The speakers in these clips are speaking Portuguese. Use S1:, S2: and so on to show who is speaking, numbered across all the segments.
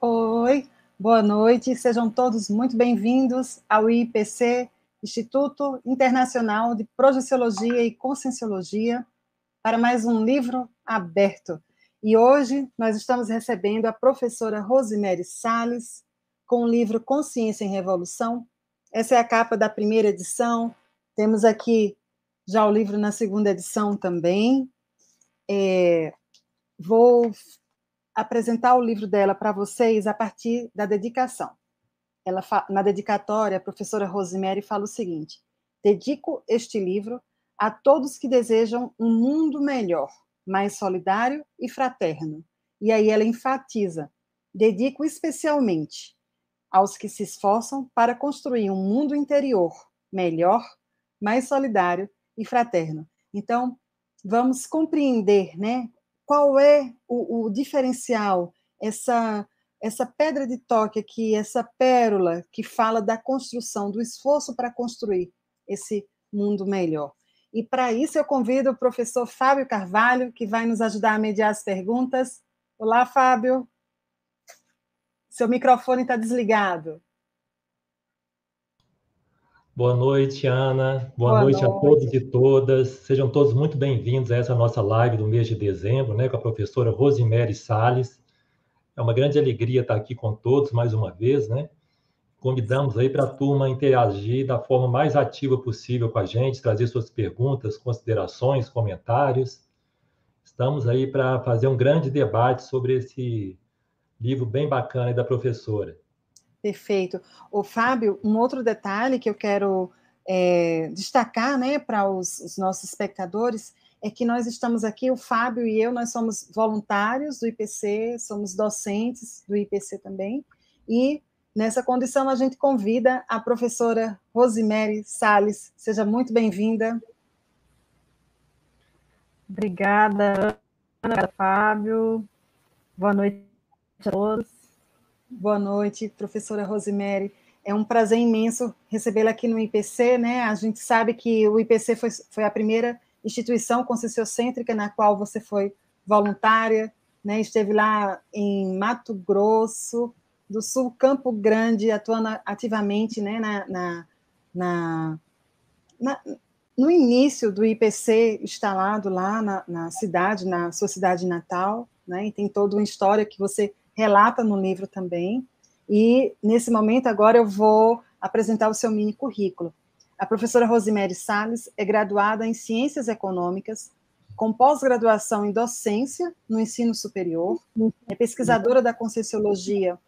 S1: Oi, boa noite, sejam todos muito bem-vindos ao IPC, Instituto Internacional de Projeciologia e Conscienciologia, para mais um livro aberto. E hoje nós estamos recebendo a professora Rosemary Sales com o livro Consciência em Revolução. Essa é a capa da primeira edição. Temos aqui já o livro na segunda edição também. É, vou apresentar o livro dela para vocês a partir da dedicação. Ela, na dedicatória, a professora Rosemary fala o seguinte: dedico este livro a todos que desejam um mundo melhor, mais solidário e fraterno. E aí ela enfatiza: dedico especialmente aos que se esforçam para construir um mundo interior melhor, mais solidário e fraterno. Então, vamos compreender, né, qual é o, o diferencial, essa essa pedra de toque aqui, essa pérola que fala da construção, do esforço para construir esse mundo melhor. E para isso eu convido o professor Fábio Carvalho, que vai nos ajudar a mediar as perguntas. Olá, Fábio. Seu microfone está desligado.
S2: Boa noite, Ana. Boa, Boa noite, noite, a todos e todas. Sejam todos muito bem-vindos a essa nossa live do mês de dezembro, né, com a professora Rosemary Sales. É uma grande alegria estar aqui com todos mais uma vez, né? Convidamos aí para a turma interagir da forma mais ativa possível com a gente, trazer suas perguntas, considerações, comentários. Estamos aí para fazer um grande debate sobre esse livro bem bacana da professora.
S1: Perfeito. O Fábio, um outro detalhe que eu quero é, destacar, né, para os, os, nossos espectadores é que nós estamos aqui, o Fábio e eu, nós somos voluntários do IPC, somos docentes do IPC também, e nessa condição a gente convida a professora Rosemary Sales. Seja muito bem-vinda.
S3: Obrigada, Ana, Fábio. Boa noite a todos.
S1: Boa noite, professora Rosemary. É um prazer imenso recebê-la aqui no IPC, né? A gente sabe que o IPC foi, foi a primeira instituição conscienciocêntrica na qual você foi voluntária, né? Esteve lá em Mato Grosso do Sul, Campo Grande, atuando ativamente, né? na, na, na, na no início do IPC instalado lá na, na, cidade, na sua cidade natal, né? E tem toda uma história que você relata no livro também. E nesse momento agora eu vou apresentar o seu mini currículo. A professora Rosemary Sales é graduada em Ciências Econômicas, com pós-graduação em docência no ensino superior, é pesquisadora da Conscienciologia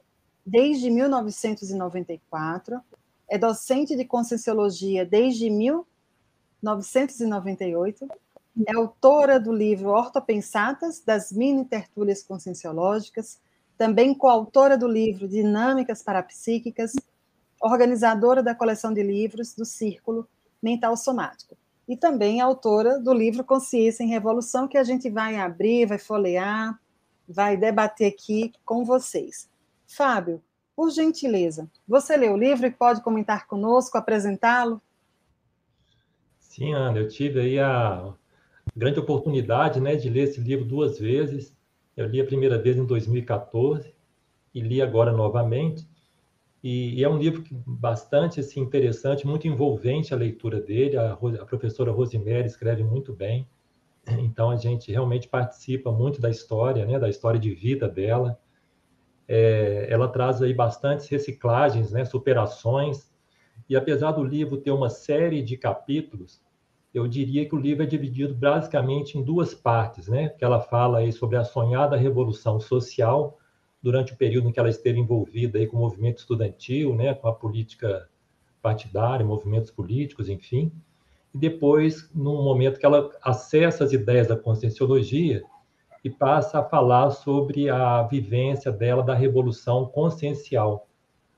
S1: desde 1994, é docente de Conscienciologia desde 1998, é autora do livro Ortopensatas, das mini tertúlias conscienciológicas, também coautora do livro Dinâmicas Parapsíquicas, organizadora da coleção de livros do Círculo Mental Somático, e também autora do livro Consciência em Revolução, que a gente vai abrir, vai folhear, vai debater aqui com vocês. Fábio, por gentileza, você leu o livro e pode comentar conosco, apresentá-lo?
S2: Sim, Ana, eu tive aí a grande oportunidade né, de ler esse livro duas vezes. Eu li a primeira vez em 2014 e li agora novamente. E, e é um livro bastante assim, interessante, muito envolvente a leitura dele. A, a professora Rosemary escreve muito bem. Então a gente realmente participa muito da história, né, da história de vida dela. É, ela traz aí bastantes reciclagens, né, superações. E apesar do livro ter uma série de capítulos, eu diria que o livro é dividido basicamente em duas partes, né? Que ela fala aí sobre a sonhada revolução social durante o período em que ela esteve envolvida aí com o movimento estudantil, né? Com a política partidária, movimentos políticos, enfim. E depois, num momento que ela acessa as ideias da conscienciologia e passa a falar sobre a vivência dela da revolução consciencial,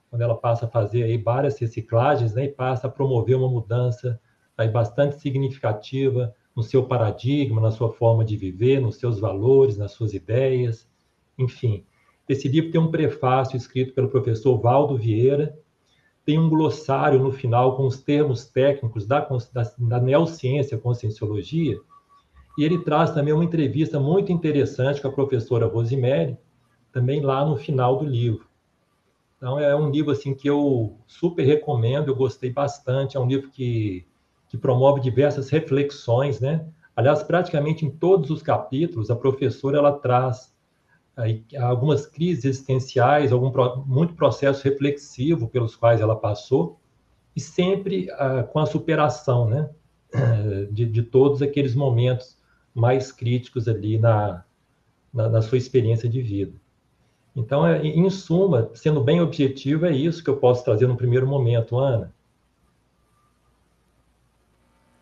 S2: quando ela passa a fazer aí várias reciclagens, né? E passa a promover uma mudança aí bastante significativa no seu paradigma, na sua forma de viver, nos seus valores, nas suas ideias, enfim. Esse livro tem um prefácio escrito pelo professor Valdo Vieira, tem um glossário no final com os termos técnicos da, da, da neociência, conscienciologia, e ele traz também uma entrevista muito interessante com a professora Rosemary, também lá no final do livro. Então é um livro assim que eu super recomendo, eu gostei bastante, é um livro que, que promove diversas reflexões, né? Aliás, praticamente em todos os capítulos, a professora ela traz aí, algumas crises existenciais, algum muito processo reflexivo pelos quais ela passou, e sempre ah, com a superação, né? De, de, todos aqueles momentos mais críticos ali na, na, na sua experiência de vida. Então, é, em suma, sendo bem objetivo, é isso que eu posso trazer no primeiro momento, Ana.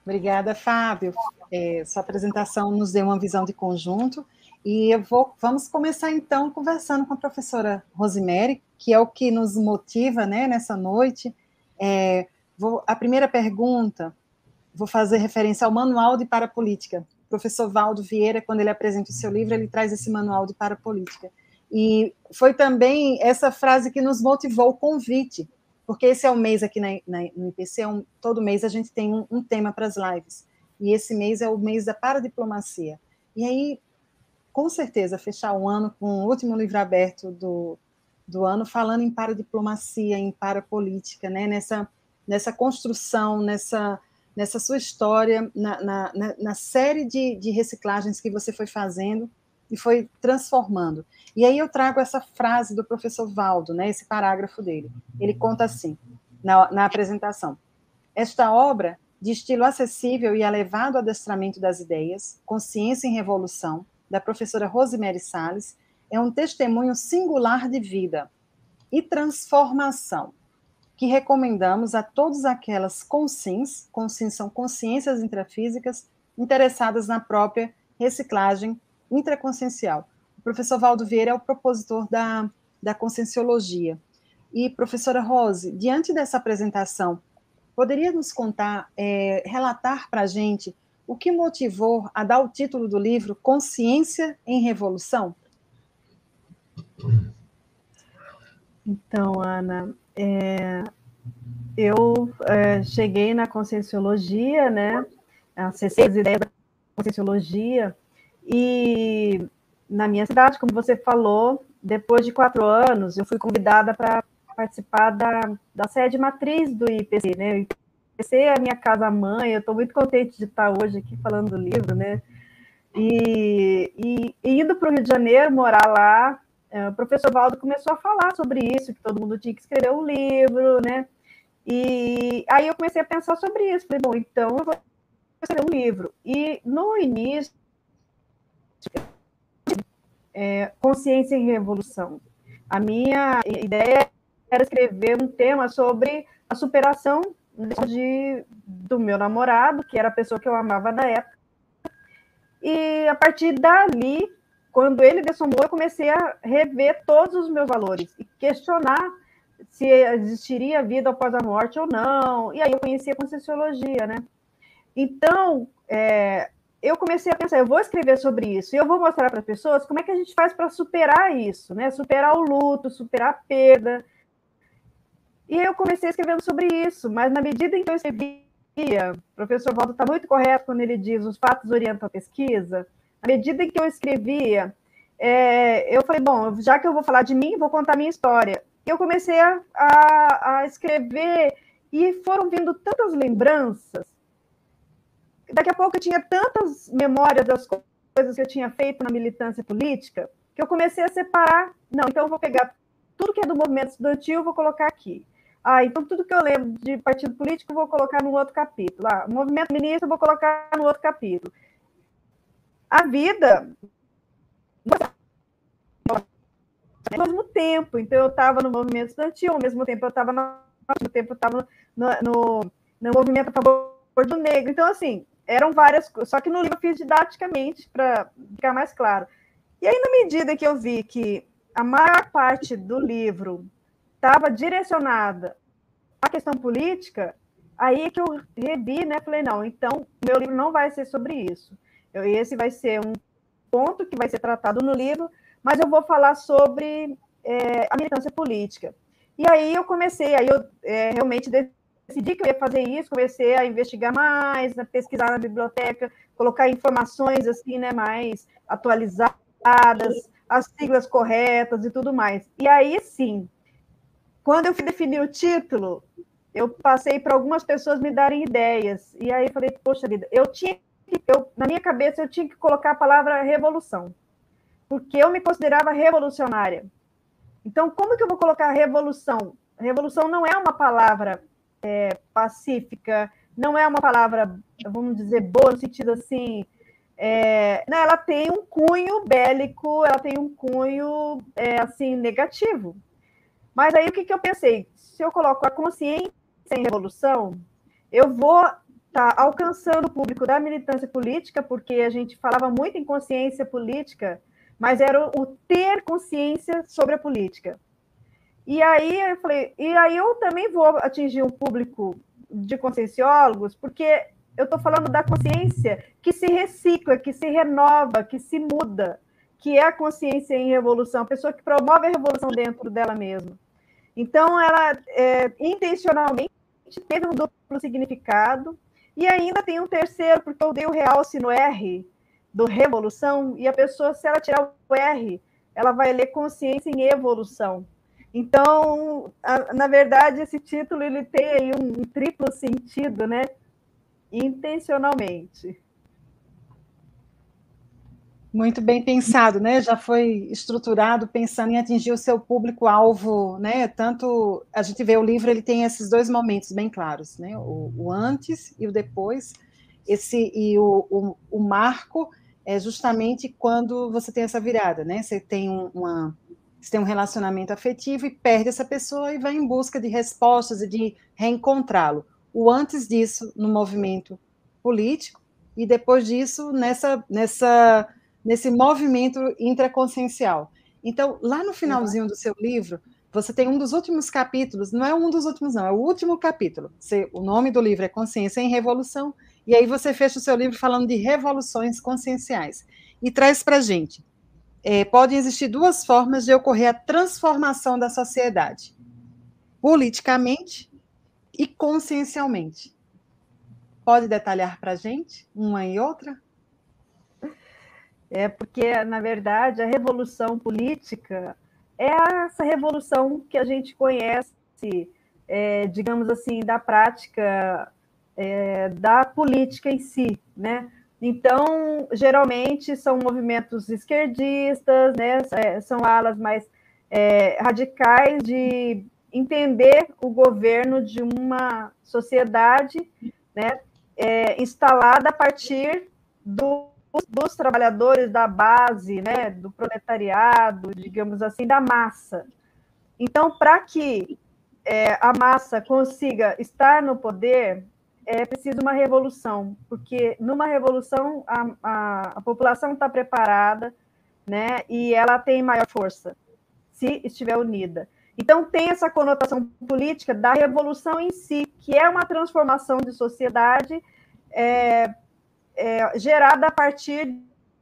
S1: Obrigada, Fábio. É, sua apresentação nos deu uma visão de conjunto e eu vou, vamos começar então conversando com a professora Rosemary, que é o que nos motiva né, nessa noite. É, vou, a primeira pergunta, vou fazer referência ao Manual de Parapolítica. O professor Valdo Vieira, quando ele apresenta o seu livro, ele traz esse Manual de Parapolítica. E foi também essa frase que nos motivou o convite, porque esse é o mês aqui na, na, no IPC, é um, todo mês a gente tem um, um tema para as lives, e esse mês é o mês da paradiplomacia. E aí, com certeza, fechar o ano com o último livro aberto do, do ano, falando em paradiplomacia, em parapolítica, né? nessa, nessa construção, nessa, nessa sua história, na, na, na série de, de reciclagens que você foi fazendo, e foi transformando. E aí eu trago essa frase do professor Valdo, né, esse parágrafo dele. Ele conta assim, na, na apresentação. Esta obra, de estilo acessível e elevado adestramento das ideias, Consciência em Revolução, da professora Rosemary Salles, é um testemunho singular de vida e transformação que recomendamos a todas aquelas consins, consins são consciências intrafísicas, interessadas na própria reciclagem intraconsciencial. O professor Valdo Vieira é o propositor da, da conscienciologia. E, professora Rose, diante dessa apresentação, poderia nos contar, é, relatar para a gente o que motivou a dar o título do livro Consciência em Revolução?
S3: Então, Ana, é, eu é, cheguei na Conscienciologia, né, acessei as ideias da Conscienciologia, e na minha cidade, como você falou, depois de quatro anos, eu fui convidada para participar da, da sede matriz do IPC, né? O IPC é a minha casa-mãe, eu estou muito contente de estar hoje aqui falando do livro, né? E, e, e indo para o Rio de Janeiro, morar lá, é, o professor Valdo começou a falar sobre isso, que todo mundo tinha que escrever um livro, né? E aí eu comecei a pensar sobre isso. Falei, bom, então eu vou escrever um livro. E no início, é, consciência em revolução. A minha ideia era escrever um tema sobre a superação de, do meu namorado, que era a pessoa que eu amava na época. E a partir dali, quando ele dessomou, eu comecei a rever todos os meus valores e questionar se existiria vida após a morte ou não. E aí eu conheci a Conscienciologia, né? Então, é, eu comecei a pensar, eu vou escrever sobre isso e eu vou mostrar para as pessoas como é que a gente faz para superar isso, né? Superar o luto, superar a perda. E eu comecei escrevendo sobre isso, mas na medida em que eu escrevia, o professor Waldo está muito correto quando ele diz os fatos orientam a pesquisa. Na medida em que eu escrevia, é, eu falei, bom, já que eu vou falar de mim, vou contar minha história. E eu comecei a, a, a escrever e foram vindo tantas lembranças daqui a pouco eu tinha tantas memórias das coisas que eu tinha feito na militância política que eu comecei a separar. Não, então eu vou pegar tudo que é do movimento estudantil, vou colocar aqui. Ah, então tudo que eu lembro de partido político, vou colocar no outro capítulo. Ah, movimento ministro, vou colocar no outro capítulo. A vida ao mesmo tempo. Então, eu estava no movimento estudantil, ao mesmo tempo eu estava no, no, no, no movimento a favor do negro. Então, assim, eram várias coisas, só que no livro eu fiz didaticamente para ficar mais claro. E aí, na medida que eu vi que a maior parte do livro estava direcionada à questão política, aí é que eu revi, né? Falei, não, então meu livro não vai ser sobre isso. Eu, esse vai ser um ponto que vai ser tratado no livro, mas eu vou falar sobre é, a militância política. E aí eu comecei, aí eu é, realmente decidi que eu ia fazer isso, comecei a investigar mais, a pesquisar na biblioteca, colocar informações assim, né, mais atualizadas, as siglas corretas e tudo mais. E aí sim, quando eu fui definir o título, eu passei para algumas pessoas me darem ideias. E aí falei, poxa vida, eu tinha que, eu, na minha cabeça eu tinha que colocar a palavra revolução, porque eu me considerava revolucionária. Então, como que eu vou colocar revolução? Revolução não é uma palavra é, pacífica, não é uma palavra, vamos dizer, boa no sentido assim. É, não, ela tem um cunho bélico, ela tem um cunho é, assim negativo. Mas aí o que, que eu pensei? Se eu coloco a consciência em revolução, eu vou estar tá alcançando o público da militância política, porque a gente falava muito em consciência política, mas era o, o ter consciência sobre a política. E aí eu falei, e aí eu também vou atingir um público de conscienciólogos, porque eu estou falando da consciência que se recicla, que se renova, que se muda, que é a consciência em revolução, a pessoa que promove a revolução dentro dela mesma. Então, ela é, intencionalmente teve um duplo significado, e ainda tem um terceiro, porque eu dei o realce no R do revolução, e a pessoa, se ela tirar o R, ela vai ler consciência em evolução. Então, a, na verdade, esse título ele tem aí um, um triplo sentido, né? Intencionalmente.
S1: Muito bem pensado, né? Já foi estruturado pensando em atingir o seu público-alvo, né? Tanto a gente vê o livro, ele tem esses dois momentos bem claros, né? O, o antes e o depois. Esse e o, o, o, marco é justamente quando você tem essa virada, né? Você tem um, uma você tem um relacionamento afetivo e perde essa pessoa e vai em busca de respostas e de reencontrá-lo. O antes disso no movimento político e depois disso nessa, nessa, nesse movimento intraconsciencial. Então, lá no finalzinho do seu livro, você tem um dos últimos capítulos, não é um dos últimos, não, é o último capítulo. Você, o nome do livro é Consciência em Revolução, e aí você fecha o seu livro falando de revoluções conscienciais. E traz para gente é, podem existir duas formas de ocorrer a transformação da sociedade: politicamente e consciencialmente. Pode detalhar para a gente uma e outra?
S3: É porque, na verdade, a revolução política é essa revolução que a gente conhece, é, digamos assim, da prática é, da política em si, né? Então, geralmente são movimentos esquerdistas, né? É, são alas mais é, radicais de entender o governo de uma sociedade né, é, instalada a partir do, dos trabalhadores da base, né, do proletariado, digamos assim, da massa. Então, para que é, a massa consiga estar no poder, é preciso uma revolução, porque numa revolução a, a, a população está preparada, né, e ela tem maior força, se estiver unida. Então, tem essa conotação política da revolução em si, que é uma transformação de sociedade é, é, gerada a partir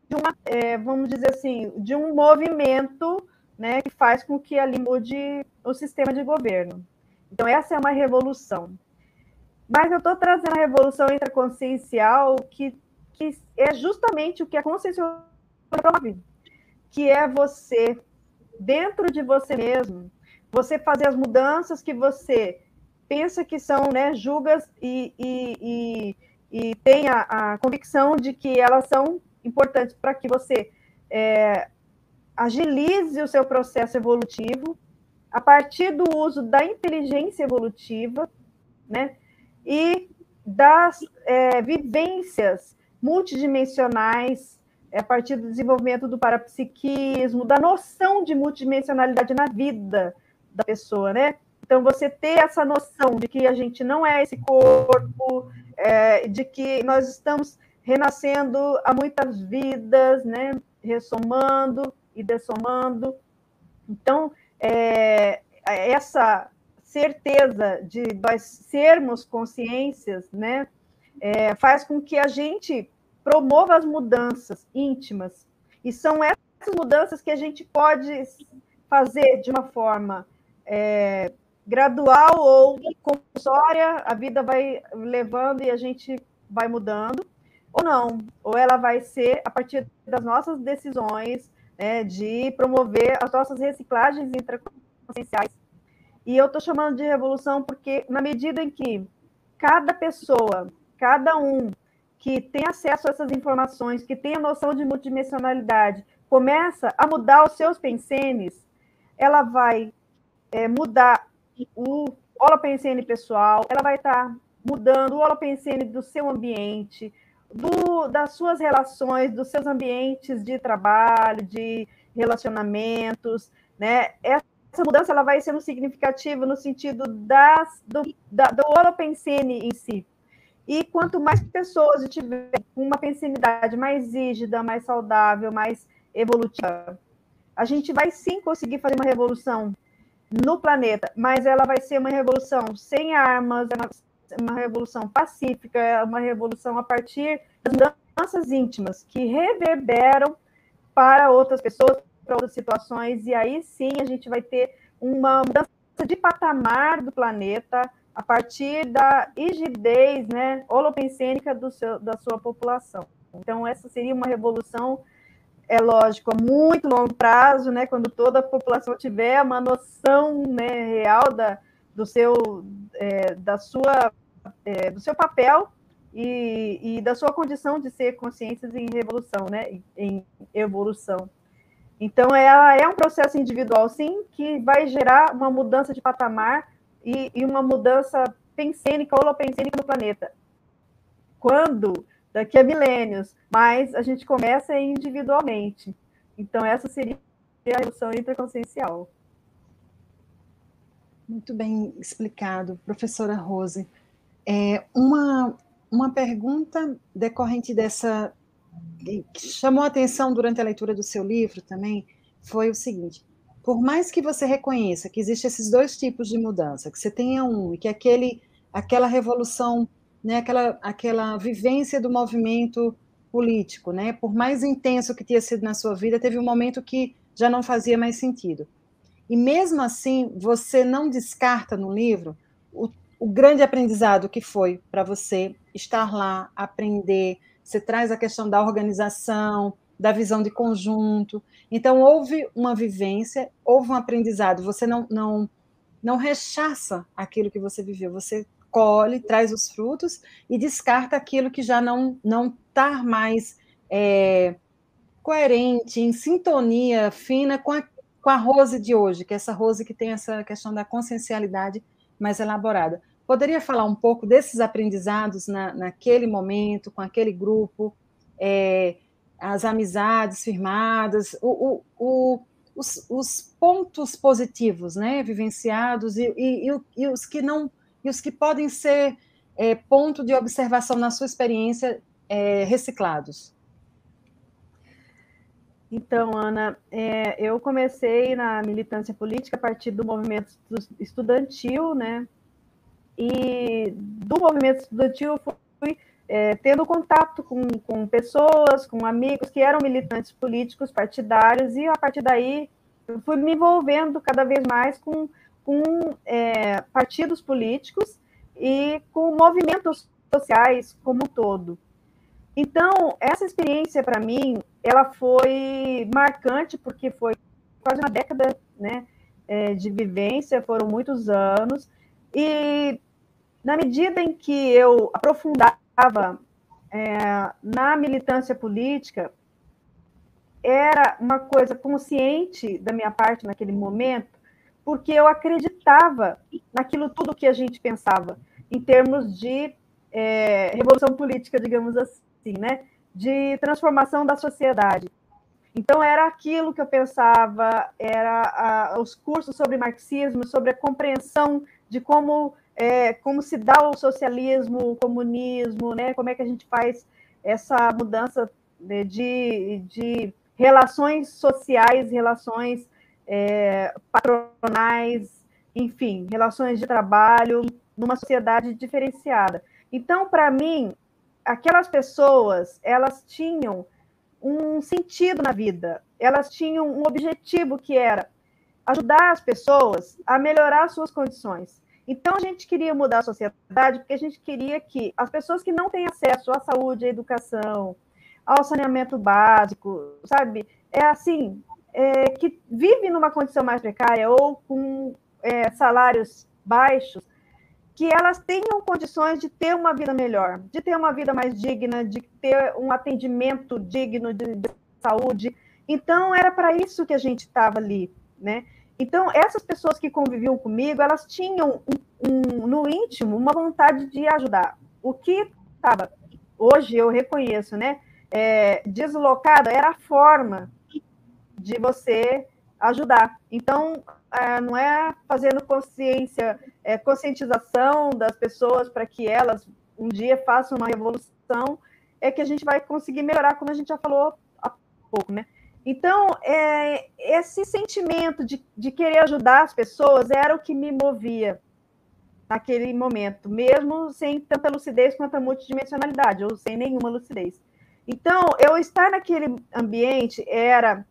S3: de uma, é, vamos dizer assim, de um movimento né, que faz com que ali mude o sistema de governo. Então, essa é uma revolução. Mas eu estou trazendo a revolução intraconsciencial, que, que é justamente o que a consciência promove, que é você, dentro de você mesmo, você fazer as mudanças que você pensa que são, né, julgas e, e, e, e tem a, a, convicção de que elas são importantes para que você é, agilize o seu processo evolutivo a partir do uso da inteligência evolutiva, né? E das é, vivências multidimensionais, é, a partir do desenvolvimento do parapsiquismo, da noção de multidimensionalidade na vida da pessoa, né? Então, você ter essa noção de que a gente não é esse corpo, é, de que nós estamos renascendo há muitas vidas, né? Ressomando e dessomando. Então, é, essa certeza de nós sermos consciências, né, é, faz com que a gente promova as mudanças íntimas. E são essas mudanças que a gente pode fazer de uma forma é, gradual ou compulsória, a vida vai levando e a gente vai mudando, ou não, ou ela vai ser a partir das nossas decisões, né, de promover as nossas reciclagens intraconscienciais. E eu estou chamando de revolução porque, na medida em que cada pessoa, cada um que tem acesso a essas informações, que tem a noção de multidimensionalidade, começa a mudar os seus pensenes, ela vai é, mudar o holopensene pessoal, ela vai estar tá mudando o holopensene do seu ambiente, do, das suas relações, dos seus ambientes de trabalho, de relacionamentos, né? Essa mudança ela vai sendo significativa no sentido das, do, da, do holopensene em si. E quanto mais pessoas tiverem uma pensenidade mais rígida, mais saudável, mais evolutiva, a gente vai sim conseguir fazer uma revolução no planeta, mas ela vai ser uma revolução sem armas, é uma revolução pacífica, é uma revolução a partir das mudanças íntimas que reverberam para outras pessoas, para outras situações, e aí sim a gente vai ter uma mudança de patamar do planeta a partir da rigidez né, holopensênica do seu, da sua população. Então, essa seria uma revolução é lógico, a muito longo prazo, né, quando toda a população tiver uma noção né, real da, do, seu, é, da sua, é, do seu papel e, e, da sua condição de ser consciências em revolução, né, em evolução. Então, ela é um processo individual, sim, que vai gerar uma mudança de patamar e, e uma mudança pensênica, holopensênica no planeta. Quando daqui a milênios, mas a gente começa individualmente. Então, essa seria a revolução interconsciencial.
S1: Muito bem explicado, professora Rose. É, uma, uma pergunta decorrente dessa, chamou a atenção durante a leitura do seu livro também, foi o seguinte: por mais que você reconheça que existem esses dois tipos de mudança, que você tenha um e que aquele, aquela revolução né, aquela, aquela vivência do movimento político, né? Por mais intenso que tenha sido na sua vida, teve um momento que já não fazia mais sentido. E mesmo assim, você não descarta no livro o, o grande aprendizado que foi para você estar lá, aprender. Você traz a questão da organização, da visão de conjunto. Então, houve uma vivência, houve um aprendizado. Você não, não, não rechaça aquilo que você viveu, você colhe, traz os frutos e descarta aquilo que já não não está mais é, coerente, em sintonia fina com a, com a Rose de hoje, que é essa Rose que tem essa questão da consciencialidade mais elaborada. Poderia falar um pouco desses aprendizados na, naquele momento, com aquele grupo, é, as amizades firmadas, o, o, o, os, os, pontos positivos né, vivenciados e, e, e, os que não e os que podem ser é, ponto de observação na sua experiência é, reciclados?
S3: Então, Ana, é, eu comecei na militância política a partir do movimento estudantil, né? E do movimento estudantil eu fui é, tendo contato com, com pessoas, com amigos que eram militantes políticos, partidários, e a partir daí fui me envolvendo cada vez mais com com é, partidos políticos e com movimentos sociais como um todo. Então, essa experiência, para mim, ela foi marcante, porque foi quase uma década né, é, de vivência, foram muitos anos, e na medida em que eu aprofundava é, na militância política, era uma coisa consciente da minha parte naquele momento, porque eu acreditava naquilo tudo que a gente pensava, em termos de é, revolução política, digamos assim, né? de transformação da sociedade. Então, era aquilo que eu pensava, era a, os cursos sobre marxismo, sobre a compreensão de como, é, como se dá o socialismo, o comunismo, né? como é que a gente faz essa mudança né, de, de relações sociais, relações é, patronais, enfim, relações de trabalho numa sociedade diferenciada. Então, para mim, aquelas pessoas, elas tinham um sentido na vida, elas tinham um objetivo que era ajudar as pessoas a melhorar suas condições. Então, a gente queria mudar a sociedade porque a gente queria que as pessoas que não têm acesso à saúde, à educação, ao saneamento básico, sabe? É assim, é, que vive numa condição mais precária ou com é, salários baixos, que elas tenham condições de ter uma vida melhor, de ter uma vida mais digna, de ter um atendimento digno de, de saúde. Então, era para isso que a gente estava ali, né? Então, essas pessoas que conviviam comigo, elas tinham um, um, no íntimo uma vontade de ajudar. O que estava, hoje eu reconheço, né? É, deslocada era a forma de você ajudar. Então, é, não é fazendo consciência, é, conscientização das pessoas para que elas um dia façam uma revolução, é que a gente vai conseguir melhorar, como a gente já falou há pouco, né? Então, é, esse sentimento de, de querer ajudar as pessoas era o que me movia naquele momento, mesmo sem tanta lucidez quanto a multidimensionalidade, ou sem nenhuma lucidez. Então, eu estar naquele ambiente era,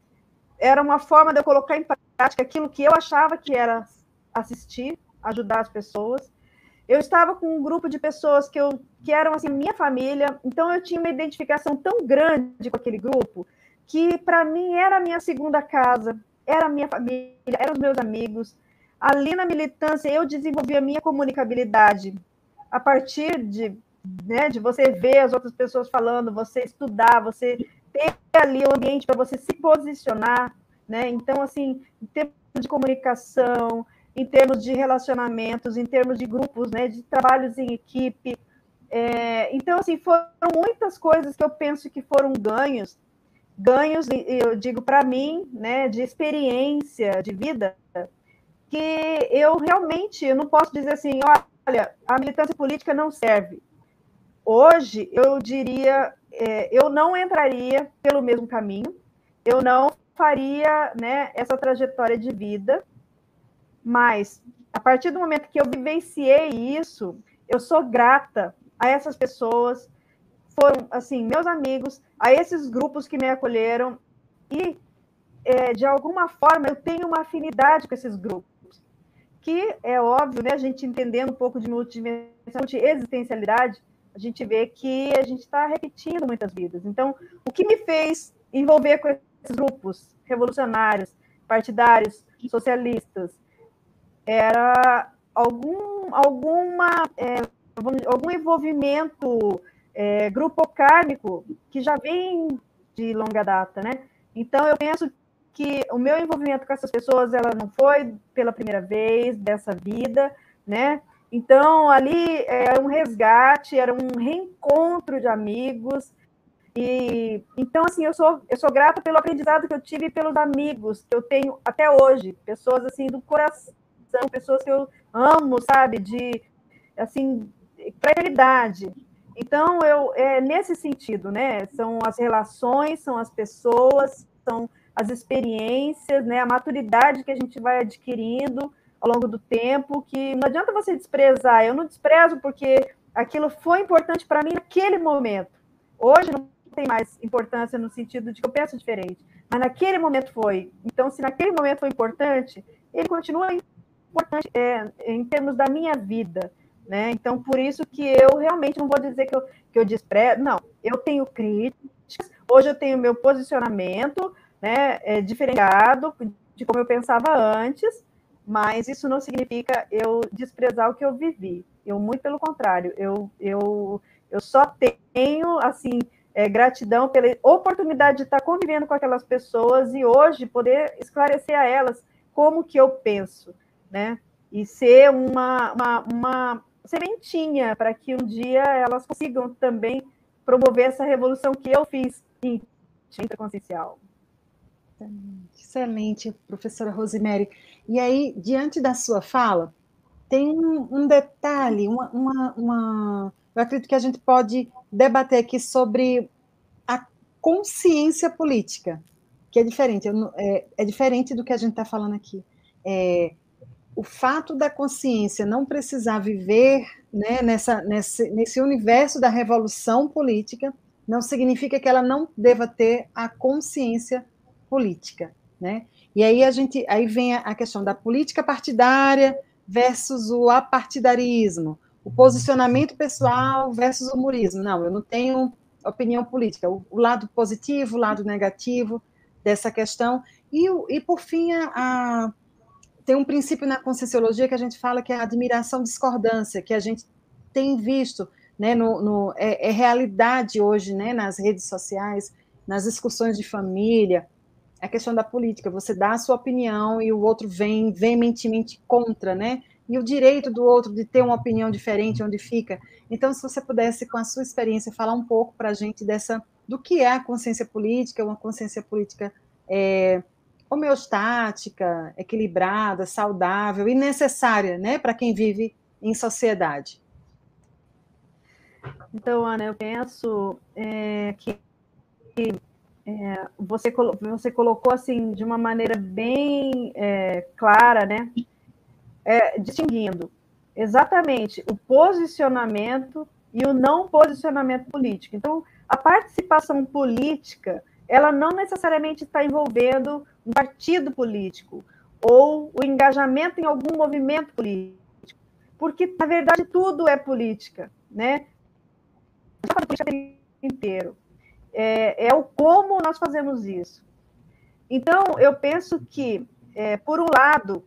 S3: era uma forma de eu colocar em prática aquilo que eu achava que era assistir, ajudar as pessoas. Eu estava com um grupo de pessoas que, eu, que eram assim minha família, então eu tinha uma identificação tão grande com aquele grupo que para mim era a minha segunda casa, era a minha família, eram os meus amigos. Ali na militância eu desenvolvi a minha comunicabilidade a partir de, né, de você ver as outras pessoas falando, você estudar, você ter ali o ambiente para você se posicionar, né? Então, assim, em termos de comunicação, em termos de relacionamentos, em termos de grupos, né, de trabalhos em equipe. É, então, assim, foram muitas coisas que eu penso que foram ganhos, ganhos, eu digo para mim, né, de experiência de vida, que eu realmente eu não posso dizer assim, olha, a militância política não serve. Hoje, eu diria, é, eu não entraria pelo mesmo caminho, eu não faria né, essa trajetória de vida, mas a partir do momento que eu vivenciei isso, eu sou grata a essas pessoas, foram assim meus amigos, a esses grupos que me acolheram e é, de alguma forma eu tenho uma afinidade com esses grupos, que é óbvio, né? A gente entendendo um pouco de multidimensionalidade, de existencialidade, a gente vê que a gente está repetindo muitas vidas. Então, o que me fez envolver com esses grupos revolucionários, partidários, socialistas, era algum, alguma, é, algum envolvimento é, grupo kármico que já vem de longa data, né? Então, eu penso que o meu envolvimento com essas pessoas, ela não foi pela primeira vez dessa vida, né? Então, ali era um resgate, era um reencontro de amigos, e então assim, eu sou eu sou grata pelo aprendizado que eu tive e pelos amigos que eu tenho até hoje, pessoas assim do coração, pessoas que eu amo, sabe, de assim, para eternidade. Então eu é nesse sentido, né? São as relações, são as pessoas, são as experiências, né, a maturidade que a gente vai adquirindo ao longo do tempo, que não adianta você desprezar. Eu não desprezo porque aquilo foi importante para mim naquele momento. Hoje não tem mais importância no sentido de que eu penso diferente. Mas naquele momento foi. Então, se naquele momento foi importante, ele continua importante é, em termos da minha vida. Né? Então, por isso que eu realmente não vou dizer que eu, que eu desprezo. Não, eu tenho críticas. Hoje eu tenho meu posicionamento né, é, diferenciado de como eu pensava antes, mas isso não significa eu desprezar o que eu vivi. Eu, muito pelo contrário, eu, eu, eu só tenho, assim, é, gratidão pela oportunidade de estar convivendo com aquelas pessoas e hoje poder esclarecer a elas como que eu penso, né? E ser uma, uma, uma sementinha para que um dia elas consigam também promover essa revolução que eu fiz intraconsciencial.
S1: Excelente, professora Rosemary. E aí, diante da sua fala, tem um, um detalhe, uma, uma, uma eu acredito que a gente pode debater aqui sobre a consciência política, que é diferente, é, é diferente do que a gente está falando aqui. É, o fato da consciência não precisar viver né, nessa, nesse, nesse universo da revolução política não significa que ela não deva ter a consciência política, né? E aí a gente, aí vem a questão da política partidária versus o apartidarismo, o posicionamento pessoal versus o humorismo. Não, eu não tenho opinião política, o, o, lado positivo, o lado negativo dessa questão. E, e por fim, a, a, tem um princípio na conscienciologia que a gente fala que é a admiração-discordância, que a gente tem visto, né, no, no é, é, realidade hoje, né, nas redes sociais, nas discussões de família, a questão da política, você dá a sua opinião e o outro vem veementemente contra, né? E o direito do outro de ter uma opinião diferente, onde fica. Então, se você pudesse, com a sua experiência, falar um pouco para a gente dessa do que é a consciência política, uma consciência política é, homeostática, equilibrada, saudável e necessária, né, para quem vive em sociedade.
S3: Então, Ana, eu penso é, que é, você, você colocou assim de uma maneira bem é, clara, né? É, distinguindo exatamente o posicionamento e o não posicionamento político. Então, a participação política, ela não necessariamente está envolvendo um partido político ou o engajamento em algum movimento político, porque na verdade tudo é política, né? Política inteiro é, é o como nós fazemos isso. Então, eu penso que, é, por um lado,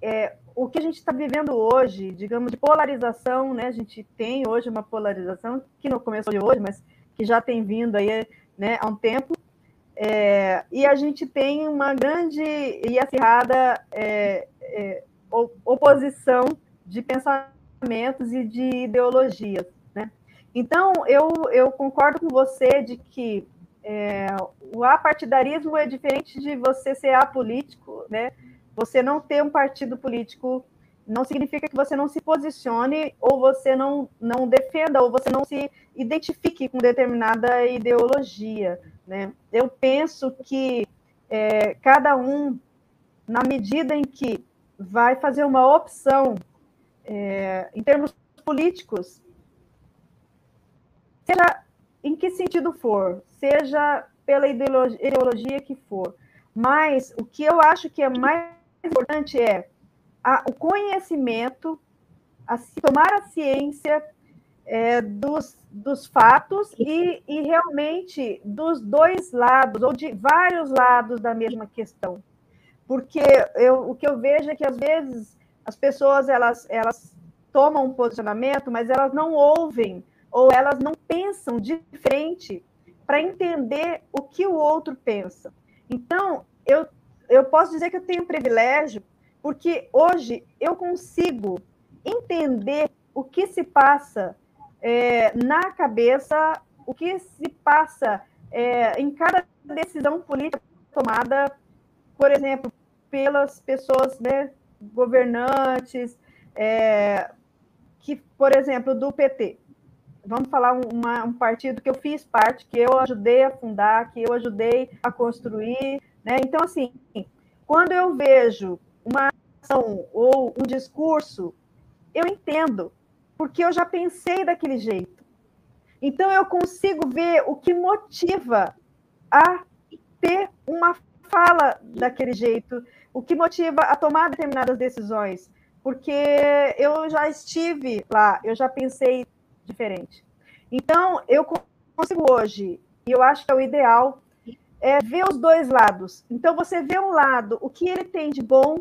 S3: é, o que a gente está vivendo hoje, digamos, de polarização, né? A gente tem hoje uma polarização que não começou de hoje, mas que já tem vindo aí né, há um tempo. É, e a gente tem uma grande e acirrada é, é, oposição de pensamentos e de ideologias. Então, eu, eu concordo com você de que é, o apartidarismo é diferente de você ser apolítico, né? Você não ter um partido político não significa que você não se posicione ou você não, não defenda ou você não se identifique com determinada ideologia, né? Eu penso que é, cada um, na medida em que vai fazer uma opção é, em termos políticos, seja em que sentido for, seja pela ideologia, que for. Mas o que eu acho que é mais importante é a, o conhecimento, a, tomar a ciência é, dos, dos fatos e, e realmente dos dois lados, ou de vários lados da mesma questão. Porque eu, o que eu vejo é que, às vezes, as pessoas elas, elas tomam um posicionamento, mas elas não ouvem ou elas não pensam diferente para entender o que o outro pensa. Então, eu, eu posso dizer que eu tenho privilégio, porque hoje eu consigo entender o que se passa é, na cabeça, o que se passa é, em cada decisão política tomada, por exemplo, pelas pessoas né, governantes, é, que, por exemplo, do PT vamos falar uma, um partido que eu fiz parte, que eu ajudei a fundar, que eu ajudei a construir, né? Então, assim, quando eu vejo uma ação ou um discurso, eu entendo, porque eu já pensei daquele jeito. Então, eu consigo ver o que motiva a ter uma fala daquele jeito, o que motiva a tomar determinadas decisões, porque eu já estive lá, eu já pensei diferente. Então, eu consigo hoje, e eu acho que é o ideal, é ver os dois lados. Então, você vê um lado, o que ele tem de bom,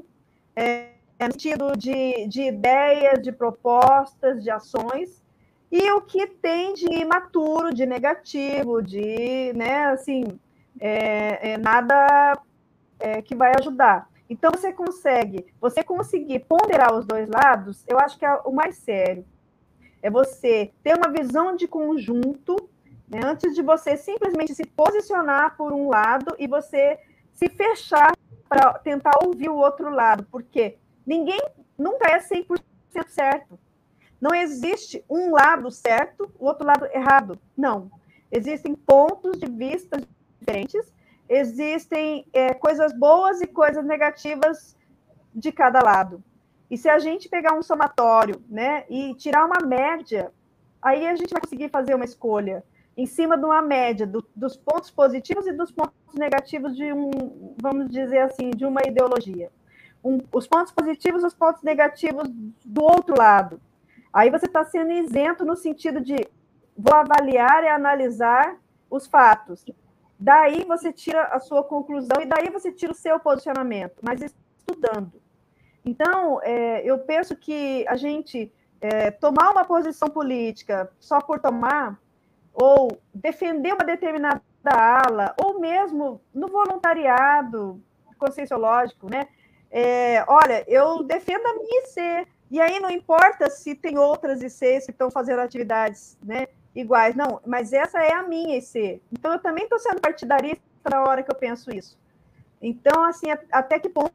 S3: é, é no sentido de, de ideias, de propostas, de ações, e o que tem de imaturo, de negativo, de, né, assim, é, é nada é, que vai ajudar. Então, você consegue, você conseguir ponderar os dois lados, eu acho que é o mais sério. É você ter uma visão de conjunto, né, antes de você simplesmente se posicionar por um lado e você se fechar para tentar ouvir o outro lado, porque ninguém nunca é 100% certo. Não existe um lado certo, o outro lado errado. Não. Existem pontos de vista diferentes, existem é, coisas boas e coisas negativas de cada lado. E se a gente pegar um somatório, né, e tirar uma média, aí a gente vai conseguir fazer uma escolha em cima de uma média do, dos pontos positivos e dos pontos negativos de um, vamos dizer assim, de uma ideologia. Um, os pontos positivos os pontos negativos do outro lado. Aí você está sendo isento no sentido de vou avaliar e analisar os fatos. Daí você tira a sua conclusão e daí você tira o seu posicionamento, mas estudando. Então, é, eu penso que a gente é, tomar uma posição política só por tomar, ou defender uma determinada ala, ou mesmo no voluntariado conscienciológico, né? É, olha, eu defendo a minha IC, e aí não importa se tem outras ICs que estão fazendo atividades né, iguais, não, mas essa é a minha IC. Então eu também estou sendo partidarista na hora que eu penso isso. Então, assim, até que ponto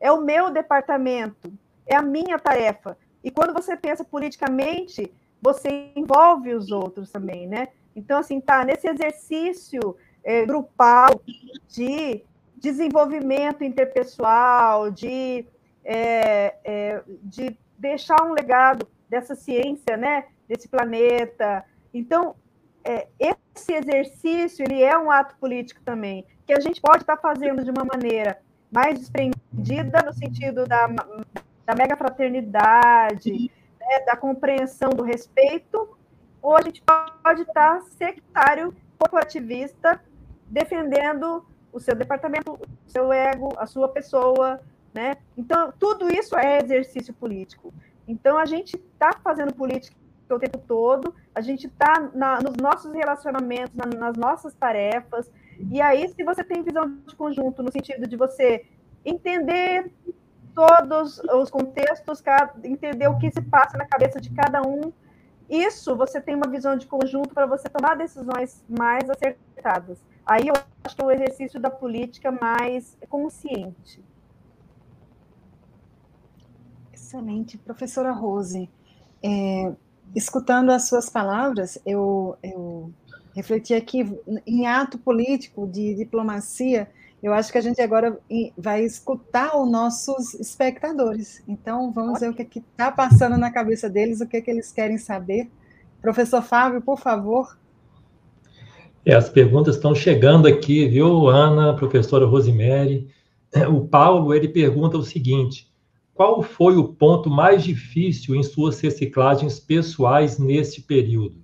S3: é o meu departamento, é a minha tarefa. E quando você pensa politicamente, você envolve os outros também, né? Então, assim, tá nesse exercício é, grupal de desenvolvimento interpessoal, de, é, é, de deixar um legado dessa ciência, né? Desse planeta. Então, é, esse exercício ele é um ato político também, que a gente pode estar fazendo de uma maneira mais desprendida no sentido da, da mega fraternidade, né, da compreensão do respeito, ou a gente pode estar sectário, corporativista, defendendo o seu departamento, o seu ego, a sua pessoa, né? Então, tudo isso é exercício político. Então, a gente está fazendo política o tempo todo, a gente está nos nossos relacionamentos, na, nas nossas tarefas, e aí, se você tem visão de conjunto, no sentido de você entender todos os contextos, entender o que se passa na cabeça de cada um, isso você tem uma visão de conjunto para você tomar decisões mais acertadas. Aí eu acho que é o exercício da política mais consciente.
S1: Excelente. Professora Rose, é, escutando as suas palavras, eu, eu refleti aqui em ato político de diplomacia, eu acho que a gente agora vai escutar os nossos espectadores. Então, vamos ver o que está passando na cabeça deles, o que, que eles querem saber. Professor Fábio, por favor.
S2: É, as perguntas estão chegando aqui, viu, Ana, professora Rosemary? O Paulo, ele pergunta o seguinte, qual foi o ponto mais difícil em suas reciclagens pessoais neste período?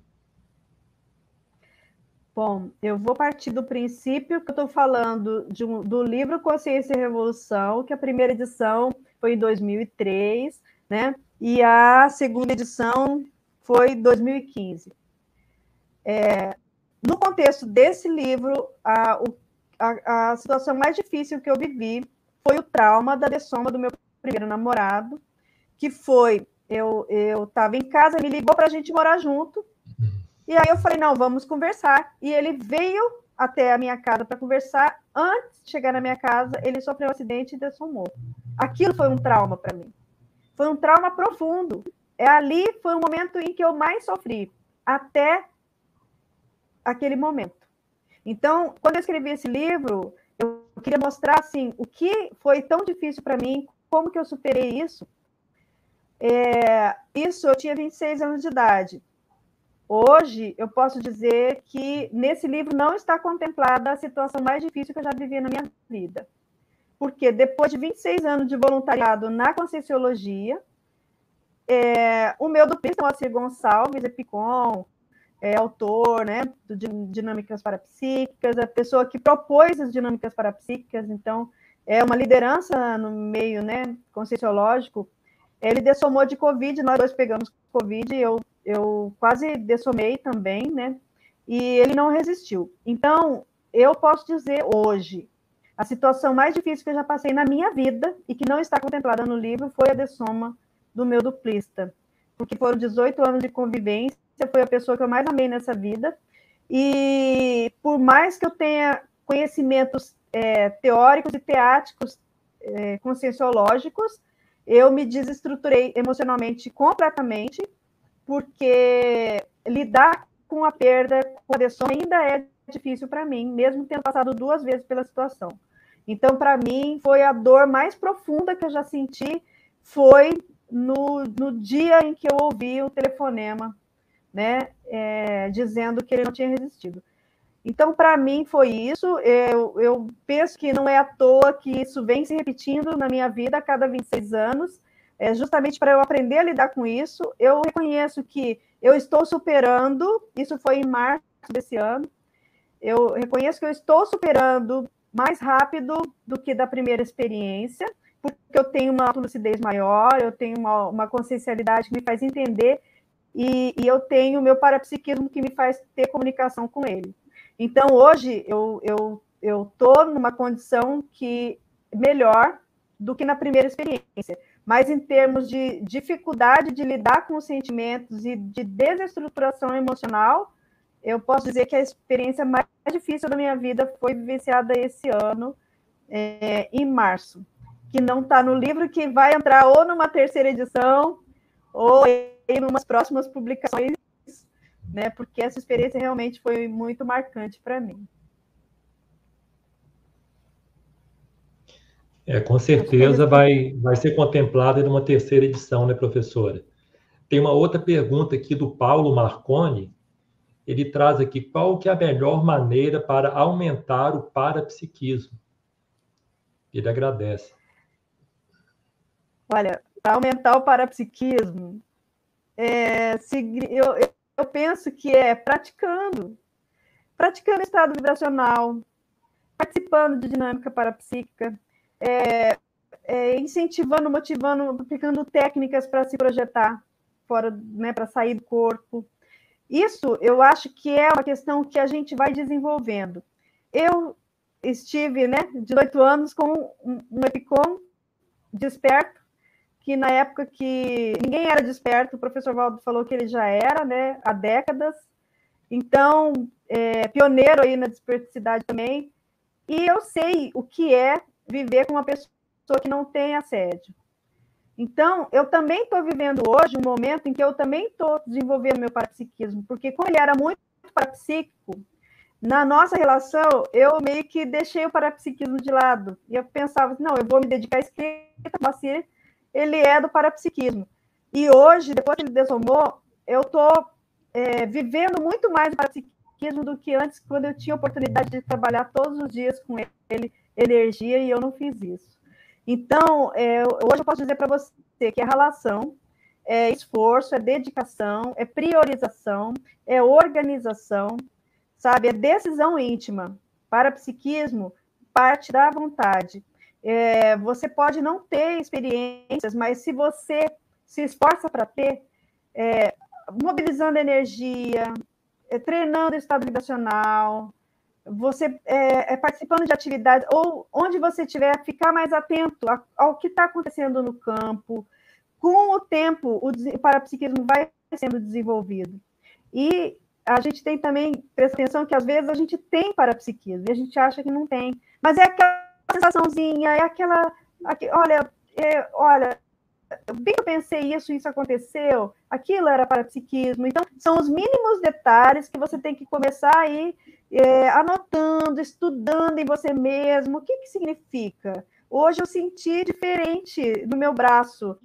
S3: Bom, eu vou partir do princípio que eu estou falando um, do livro Consciência e Revolução, que a primeira edição foi em 2003, né? E a segunda edição foi em 2015. É, no contexto desse livro, a, a, a, situação mais difícil que eu vivi foi o trauma da dessoma do meu primeiro namorado, que foi, eu estava em casa, me ligou para a gente morar junto, e aí eu falei, não, vamos conversar. E ele veio até a minha casa para conversar. Antes de chegar na minha casa, ele sofreu um acidente e dessomou. Aquilo foi um trauma para mim. Foi um trauma profundo. É ali foi o momento em que eu mais sofri, até aquele momento. Então, quando eu escrevi esse livro, eu queria mostrar assim o que foi tão difícil para mim, como que eu superei isso. É, isso eu tinha 26 anos de idade. Hoje, eu posso dizer que nesse livro não está contemplada a situação mais difícil que eu já vivi na minha vida. Porque depois de 26 anos de voluntariado na Conscienciologia, é, o meu duplista, Moacir Gonçalves, Epicom, é autor né, de Dinâmicas Parapsíquicas, a pessoa que propôs as dinâmicas parapsíquicas, então é uma liderança no meio né, conscienciológico. Ele dessomou de Covid, nós dois pegamos Covid, eu eu quase dessomei também, né? E ele não resistiu. Então, eu posso dizer hoje, a situação mais difícil que eu já passei na minha vida e que não está contemplada no livro foi a dessoma do meu duplista, porque foram 18 anos de convivência, foi a pessoa que eu mais amei nessa vida. E por mais que eu tenha conhecimentos é, teóricos e teáticos é, conscienciológicos, eu me desestruturei emocionalmente completamente porque lidar com a perda, com a depressão, ainda é difícil para mim, mesmo tendo passado duas vezes pela situação. Então, para mim, foi a dor mais profunda que eu já senti, foi no, no dia em que eu ouvi o telefonema, né, é, dizendo que ele não tinha resistido. Então, para mim, foi isso. Eu, eu penso que não é à toa que isso vem se repetindo na minha vida a cada 26 anos, é, justamente para eu aprender a lidar com isso. Eu reconheço que Eu estou superando, isso foi em março desse ano. Eu reconheço que eu estou superando mais rápido do que da primeira experiência, porque eu tenho uma lucidez maior, eu tenho uma, uma consciencialidade que me faz entender e, e, eu tenho o meu parapsiquismo que me faz ter comunicação com ele. Então, hoje, eu estou eu, eu numa condição que melhor do que na primeira experiência. Mas em termos de dificuldade de lidar com os sentimentos e de desestruturação emocional, eu posso dizer que a experiência mais difícil da minha vida foi vivenciada esse ano, é, em março, que não está no livro, que vai entrar ou numa terceira edição, ou em umas próximas publicações, né? Porque essa experiência realmente foi muito marcante para mim.
S2: É, com certeza vai, vai ser contemplada em uma terceira edição, né, professora? Tem uma outra pergunta aqui do Paulo Marconi. Ele traz aqui qual que é a melhor maneira para aumentar o parapsiquismo. Ele agradece.
S3: Olha, para aumentar o parapsiquismo, é, eu, eu penso que é praticando, praticando estado vibracional, participando de dinâmica parapsíquica, é, é, incentivando, motivando, aplicando técnicas para se projetar fora, né, para sair do corpo. Isso eu acho que é uma questão que a gente vai desenvolvendo. Eu estive, né, 18 anos com um, Epicom desperto, que na época que ninguém era desperto, o professor Valdo falou que ele já era, né, há décadas. Então, é, pioneiro aí na desperticidade também. E eu sei o que é viver com uma pessoa que não tem assédio. Então, eu também estou vivendo hoje um momento em que eu também estou desenvolvendo meu parapsiquismo, porque como ele era muito parapsíquico, na nossa relação, eu meio que deixei o parapsiquismo de lado. E eu pensava, não, eu vou me dedicar à escrita, Bacir, ele é do parapsiquismo. E hoje, depois que ele desomou, eu estou é, vivendo muito mais o parapsiquismo do que antes, quando eu tinha oportunidade de trabalhar todos os dias com ele, energia e eu não fiz isso. Então, é, hoje eu posso dizer para você que a relação é esforço, é dedicação, é priorização, é organização, sabe? É decisão íntima. Para psiquismo, parte da vontade. É, você pode não ter experiências, mas se você se esforça para ter, é, mobilizando energia, é, treinando o estado vibracional, você é, é, participando de atividades, ou onde você estiver, ficar mais atento ao que está acontecendo no campo. Com o tempo, o parapsiquismo vai sendo desenvolvido. E a gente tem também, presta atenção, que às vezes a gente tem parapsiquismo e a gente acha que não tem. Mas é aquela sensaçãozinha, é aquela. olha, é, olha, bem que eu pensei isso, isso aconteceu, aquilo era parapsiquismo. Então, são os mínimos detalhes que você tem que começar aí é, anotando, estudando em você mesmo. O que, que significa? Hoje eu senti diferente no meu braço.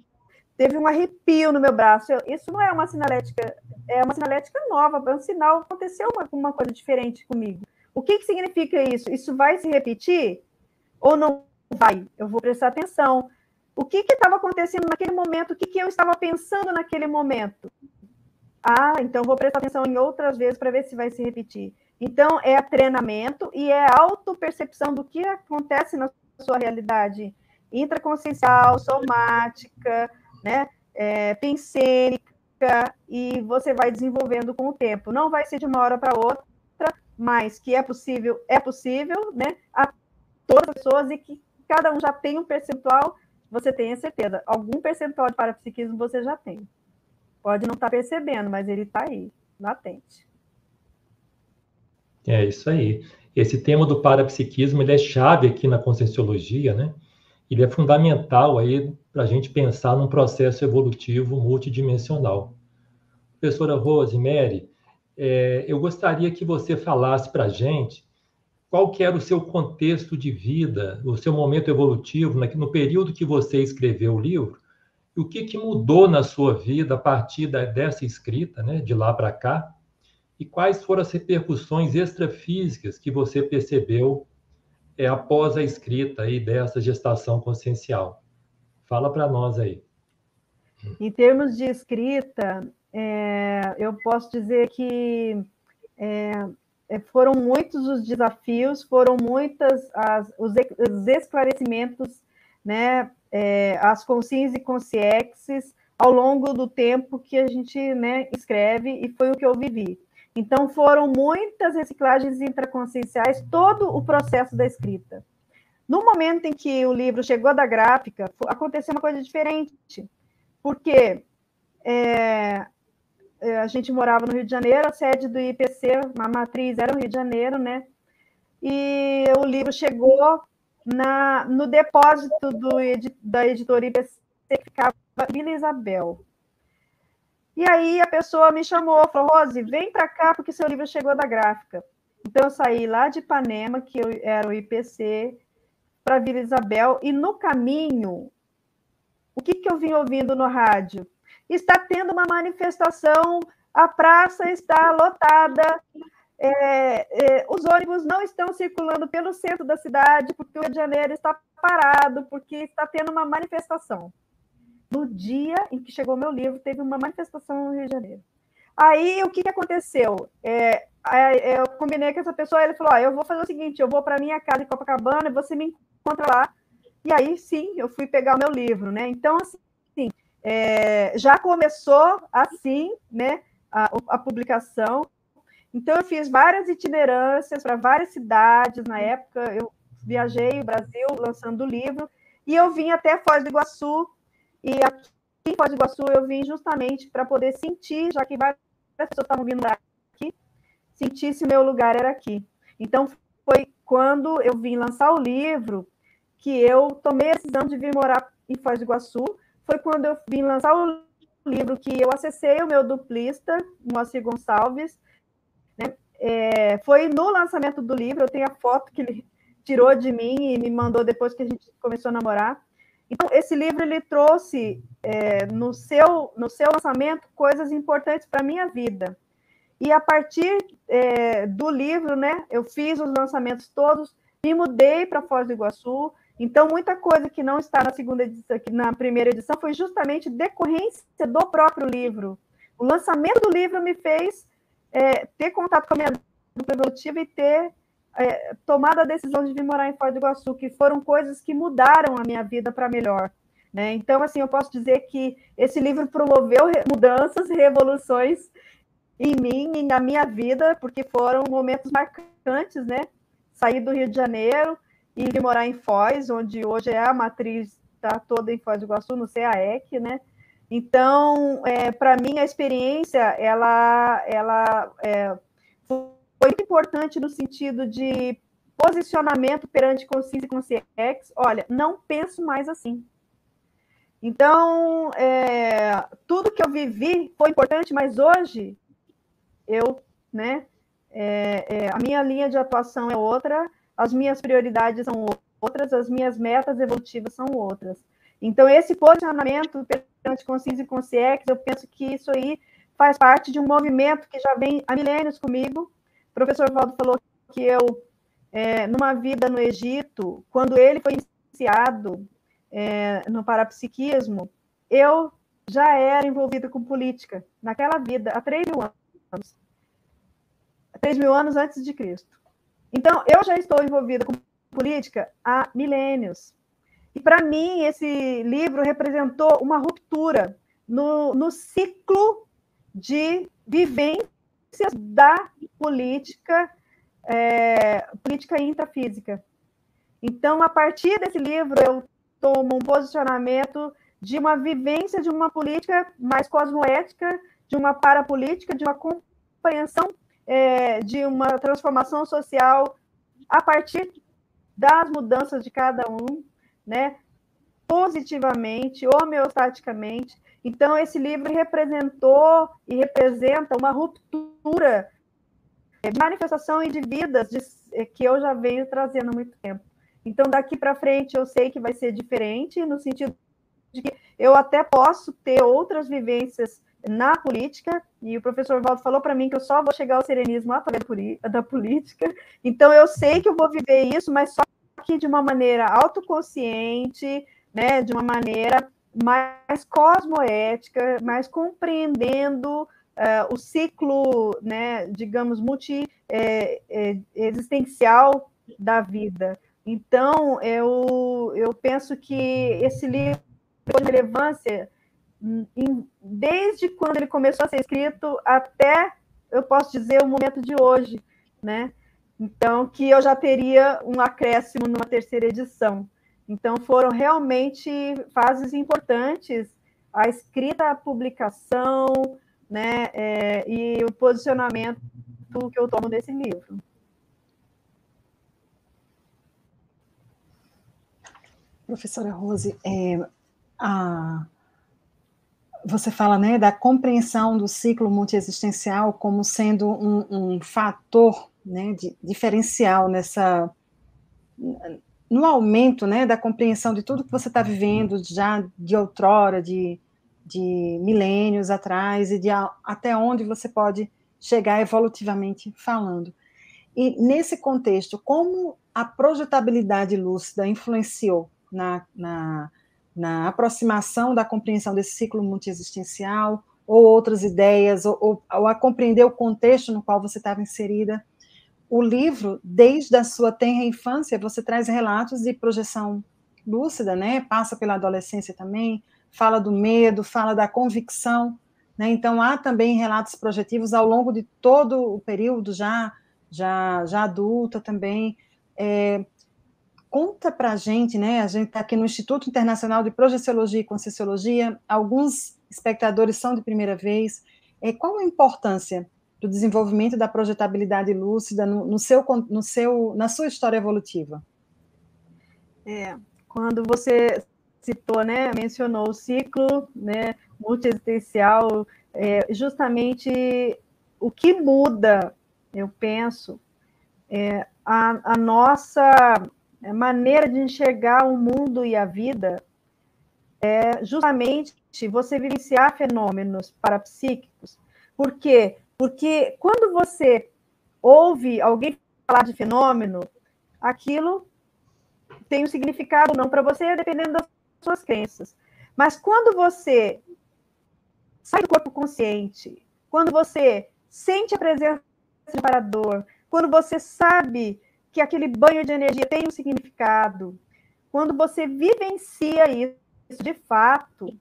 S3: Teve um arrepio no meu braço. Eu, isso não é uma sinalética, é uma sinalética nova, é um sinal, aconteceu uma, uma coisa diferente comigo. O que, que significa isso? Isso vai se repetir ou não vai? Eu vou prestar atenção. O que estava acontecendo naquele momento? O que, que eu estava pensando naquele momento? Ah, então vou prestar atenção em outras vezes para ver se vai se repetir. Então, é treinamento e é autopercepção do que acontece na sua realidade intraconsciencial, somática, né? É, pensênica, e você vai desenvolvendo com o tempo. Não vai ser de uma hora para outra, mas que é possível, é possível, né? A todas as pessoas e que cada um já tem um percentual, você tem a certeza. Algum percentual de parapsiquismo você já tem. Pode não estar tá percebendo, mas ele está aí, latente.
S2: É isso aí. Esse tema do parapsiquismo ele é chave aqui na conscienciologia, né? Ele é fundamental aí para a gente pensar num processo evolutivo multidimensional. Professora Rosemary, é, eu gostaria que você falasse para a gente qual que era o seu contexto de vida, o seu momento evolutivo, no período que você escreveu o livro, e o que, que mudou na sua vida a partir dessa escrita, né, de lá para cá, e quais foram as repercussões extrafísicas que você percebeu é, após a escrita aí dessa gestação consciencial? Fala para nós aí.
S3: Em termos de escrita, é, eu posso dizer que é, é, foram muitos os desafios, foram muitas as, os, os esclarecimentos, né, é, as consins e consciexes ao longo do tempo que a gente né, escreve, e foi o que eu vivi. Então, foram muitas reciclagens intraconscienciais, todo o processo da escrita. No momento em que o livro chegou da gráfica, aconteceu uma coisa diferente, porque é, é, a gente morava no Rio de Janeiro, a sede do IPC, a matriz era no Rio de Janeiro, né? E o livro chegou na, no depósito do, da editora IPC, que ficava Vila Isabel. E aí a pessoa me chamou, falou, Rose, vem para cá, porque seu livro chegou da gráfica. Então eu saí lá de Ipanema, que eu, era o IPC, para Vila Isabel, e no caminho, o que, que eu vim ouvindo no rádio? está tendo uma manifestação, a praça está lotada, é, é, os ônibus não estão circulando pelo centro da cidade, porque o Rio de Janeiro está parado, porque está tendo uma manifestação. No dia em que chegou meu livro, teve uma manifestação no Rio de Janeiro. Aí, o que, que aconteceu? É, é eu combinei com essa pessoa, ele falou, eu vou fazer o seguinte, eu vou para minha casa em Copacabana, você me encontra lá. E aí, sim, eu fui pegar o meu livro, né? Então, assim, é, já começou assim, né, a, a, publicação. Então, eu fiz várias itinerâncias para várias cidades. Na época, eu viajei o Brasil lançando o livro, e eu vim até Foz do Iguaçu. E aqui em Foz do Iguaçu, eu vim justamente para poder sentir, já que várias pessoas estavam vindo aqui, sentir se meu lugar era aqui. Então, foi quando eu vim lançar o livro que eu tomei a decisão de vir morar em Foz do Iguaçu foi quando eu vim lançar o livro que eu acessei o meu duplista, Moacir Gonçalves. Né? É, foi no lançamento do livro, eu tenho a foto que ele tirou de mim e me mandou depois que a gente começou a namorar. Então, esse livro ele trouxe é, no, seu, no seu lançamento coisas importantes para a minha vida. E a partir é, do livro, né, eu fiz os lançamentos todos, me mudei para Foz do Iguaçu, então, muita coisa que não está na segunda edição, na primeira edição, foi justamente decorrência do próprio livro. O lançamento do livro me fez é, ter contato com a minha dupla evolutiva e ter é, a decisão de vir morar em Foz do Iguaçu, que foram coisas que mudaram a minha vida para melhor. Né? Então, assim, eu posso dizer que esse livro promoveu mudanças, revoluções em mim e na minha vida, porque foram momentos marcantes, né? Sair do Rio de Janeiro, e de morar em Foz, onde hoje é a matriz está toda em Foz do Iguaçu, no CAEC, né? Então, é, para mim, a experiência, ela, ela é, foi importante no sentido de posicionamento perante consciência e consciência. Olha, não penso mais assim. Então, é, tudo que eu vivi foi importante, mas hoje eu, né, é, é, a minha linha de atuação é outra, as minhas prioridades são outras, as minhas metas evolutivas são outras. Então, esse posicionamento perante consciência e consciência, eu penso que isso aí faz parte de um movimento que já vem há milênios comigo. Professor Valdo falou que eu, é, numa vida no Egito, quando ele foi iniciado é, no parapsiquismo, eu já era envolvida com política, naquela vida, há 3 mil anos. 3 mil anos antes de Cristo. Então, eu já estou envolvida com política há milênios. E, para mim, esse livro representou uma ruptura no, no ciclo de da política, é, política intrafísica. Então, a partir desse livro, eu tomo um posicionamento de uma vivência de uma política mais cosmoética, de uma parapolítica, de uma compreensão é, de uma transformação social a partir das mudanças de cada um, né? Positivamente, homeostaticamente. Então, esse livro representou e representa uma ruptura, é, manifestação de vidas de, é, que eu já venho trazendo há muito tempo. Então, daqui para frente, eu sei que vai ser diferente, no sentido de que eu até posso ter outras vivências na política, e o professor Valdo falou para mim que eu só vou chegar ao serenismo através da política, então eu sei que eu vou viver isso, mas só que de uma maneira autoconsciente, né, de uma maneira mais cosmoética, mais compreendendo uh, o ciclo, né, digamos, multi-existencial é, é, da vida. Então, eu, eu penso que esse livro de relevância em, desde quando ele começou a ser escrito até, eu posso dizer, o momento de hoje, né? Então, que eu já teria um acréscimo numa terceira edição. Então, foram realmente fases importantes a escrita, a publicação, né, é, e o posicionamento que eu tomo desse livro.
S1: Professora Rose, é, a, você fala né, da compreensão do ciclo multiexistencial como sendo um, um fator né, de, diferencial nessa no aumento né, da compreensão de tudo que você está vivendo já de outrora, de, de milênios atrás, e de a, até onde você pode chegar evolutivamente falando. E nesse contexto, como a projetabilidade lúcida influenciou na, na na aproximação da compreensão desse ciclo multiexistencial, ou outras ideias, ou, ou, ou a compreender o contexto no qual você estava inserida. O livro, desde a sua tenra infância, você traz relatos de projeção lúcida, né? Passa pela adolescência também, fala do medo, fala da convicção, né? Então há também relatos projetivos ao longo de todo o período já já já adulta também. É, conta para a gente, né? A gente está aqui no Instituto Internacional de Projeciologia e Conscienciologia, alguns espectadores são de primeira vez. É, qual a importância do desenvolvimento da projetabilidade lúcida no, no, seu, no seu, na sua história evolutiva?
S3: É, quando você citou, né, mencionou o ciclo, né, multiexistencial, é, justamente o que muda, eu penso, é a, a nossa maneira de enxergar o mundo e a vida é justamente você vivenciar fenômenos parapsíquicos. Por quê? Porque quando você ouve alguém falar de fenômeno, aquilo tem um significado não para você, dependendo das suas crenças. Mas quando você sai do corpo consciente, quando você sente a presença do parador, quando você sabe que aquele banho de energia tem um significado. Quando você vivencia isso de fato,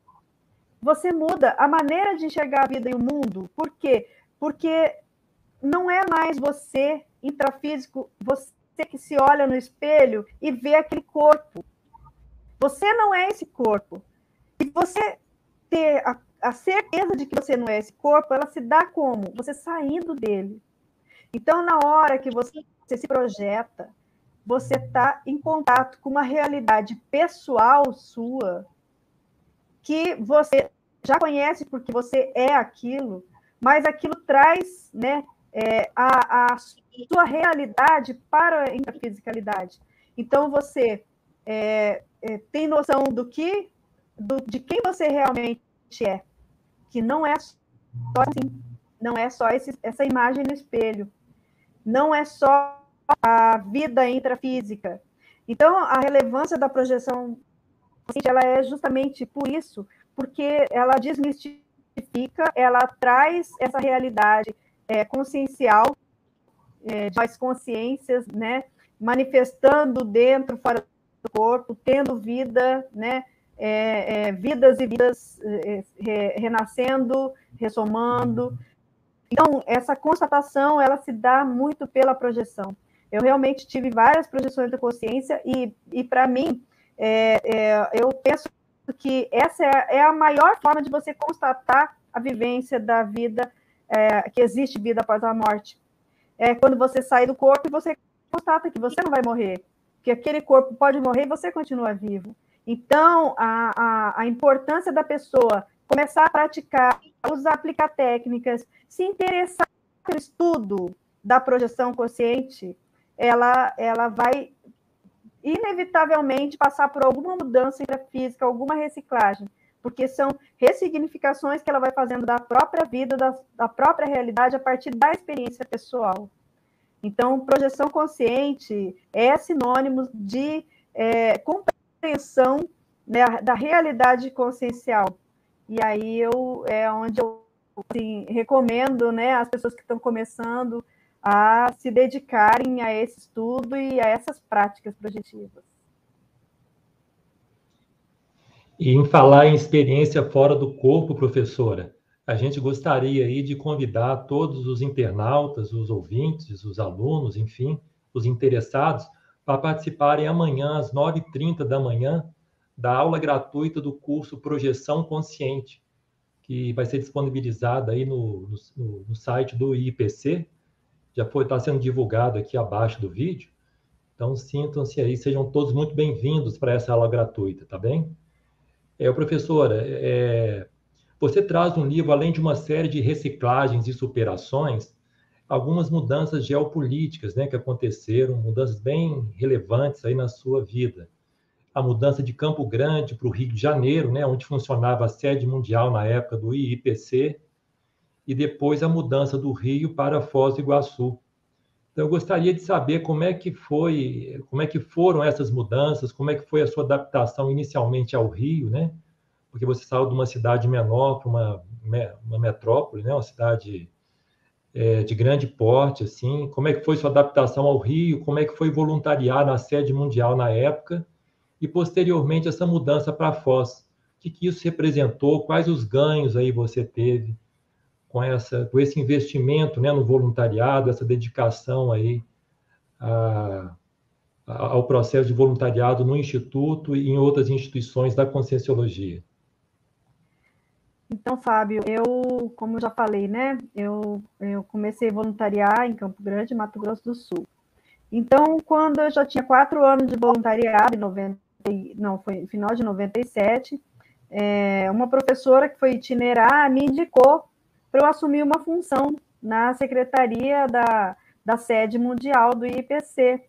S3: você muda a maneira de enxergar a vida e o mundo. Por quê? Porque não é mais você, intrafísico, você que se olha no espelho e vê aquele corpo. Você não é esse corpo. E você ter a, a certeza de que você não é esse corpo, ela se dá como? Você saindo dele. Então, na hora que você você se projeta, você está em contato com uma realidade pessoal sua que você já conhece porque você é aquilo, mas aquilo traz né, é, a, a, sua realidade para a intrafisicalidade. Então você é, tem noção do que, do, de quem você realmente é, que não é só assim, não é só esse, essa imagem no espelho, não é só a vida intrafísica. Então, a relevância da projeção ela é justamente por isso, porque ela desmistifica, ela traz essa realidade é, consciencial é, mais consciências, né, manifestando dentro, fora corpo, tendo vida, né, é, é vidas e vidas é, renascendo, ressomando, então, essa constatação, ela se dá muito pela projeção. Eu realmente tive várias projeções da consciência e, e para mim, é, é, eu penso que essa é, é, a maior forma de você constatar a vivência da vida, é, que existe vida após a morte. É quando você sai do corpo e você constata que você não vai morrer, que aquele corpo pode morrer e você continua vivo. Então, a, a, a importância da pessoa começar a praticar, usar, aplicar técnicas, se interessar pelo estudo da projeção consciente, ela, ela vai inevitavelmente passar por alguma mudança intrafísica, alguma reciclagem, porque são ressignificações que ela vai fazendo da própria vida, da, da própria realidade, a partir da experiência pessoal. Então, projeção consciente é sinônimo de é, compreensão né, da realidade consciencial. E aí eu é onde eu assim, recomendo né, as pessoas que estão começando a se dedicarem a esse estudo e a essas práticas projetivas.
S2: E em falar em experiência fora do corpo, professora, a gente gostaria aí de convidar todos os internautas, os ouvintes, os alunos, enfim, os interessados, para participarem amanhã, às 9h30 da manhã, da aula gratuita do curso Projeção Consciente, que vai ser disponibilizada aí no, no, no site do IPC, já está sendo divulgado aqui abaixo do vídeo. Então sintam-se aí, sejam todos muito bem-vindos para essa aula gratuita, tá bem? É, professora, é, você traz um livro, além de uma série de reciclagens e superações, algumas mudanças geopolíticas né, que aconteceram, mudanças bem relevantes aí na sua vida. A mudança de Campo Grande para o Rio de Janeiro, né, onde funcionava a sede mundial na época do IIPC, e depois a mudança do Rio para Foz do Iguaçu. Então, eu gostaria de saber como é que foi, como é que foram essas mudanças, como é que foi a sua adaptação inicialmente ao Rio, né? Porque você saiu de uma cidade menor para uma, uma metrópole, né? Uma cidade é, de grande porte, assim. Como é que foi sua adaptação ao Rio? Como é que foi voluntariar na sede mundial na época? E posteriormente essa mudança para Foz. O que, que isso representou? Quais os ganhos aí você teve? com, essa, com esse investimento né, no voluntariado, essa dedicação aí a, a, ao processo de voluntariado no Instituto e em outras instituições da Conscienciologia?
S3: Então, Fábio, eu, como já falei, né, eu, eu comecei a voluntariar em Campo Grande, Mato Grosso do Sul. Então, quando eu já tinha quatro anos de voluntariado, em 90, não, foi final de 97, é, uma professora que foi itinerar me indicou para eu assumir uma função na secretaria da, da sede mundial do IPC,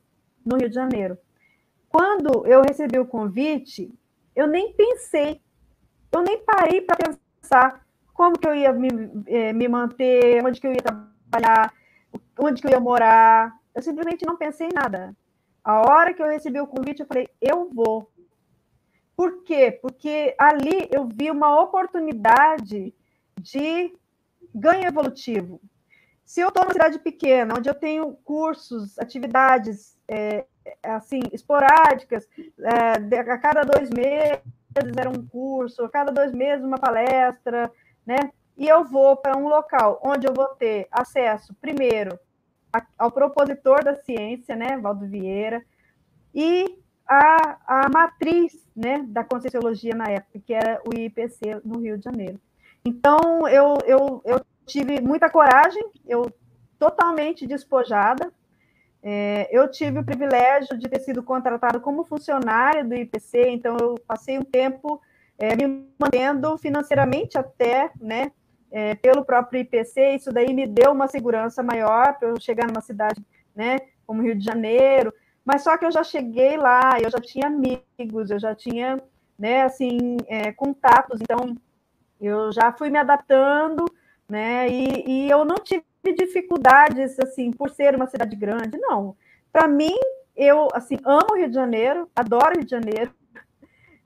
S3: no Rio de Janeiro. Quando eu recebi o convite, eu nem pensei, eu nem parei para pensar como que eu ia me, eh, me manter, onde que eu ia trabalhar, onde que eu ia morar. Eu simplesmente não pensei em nada. A hora que eu recebi o convite, eu falei, eu vou. Por quê? Porque ali eu vi uma oportunidade de ganho evolutivo. Se eu estou numa cidade pequena, onde eu tenho cursos, atividades é, assim esporádicas, é, a cada dois meses era um curso, a cada dois meses uma palestra, né? E eu vou para um local onde eu vou ter acesso, primeiro, ao propositor da ciência, né, Valdo Vieira, e a, a matriz né, da Conscienciologia na época, que era o IPC no Rio de Janeiro. Então, eu, eu, eu tive muita coragem, eu totalmente despojada. É, eu tive o privilégio de ter sido contratada como funcionária do IPC, então eu passei um tempo é, me mantendo financeiramente até, né, é, pelo próprio IPC, isso daí me deu uma segurança maior para eu chegar numa cidade, né, como Rio de Janeiro, mas só que eu já cheguei lá, eu já tinha amigos, eu já tinha, né, assim, é, contatos, então eu já fui me adaptando, né? E, e eu não tive dificuldades assim por ser uma cidade grande, não. Para mim, eu assim amo o Rio de Janeiro, adoro o Rio de Janeiro.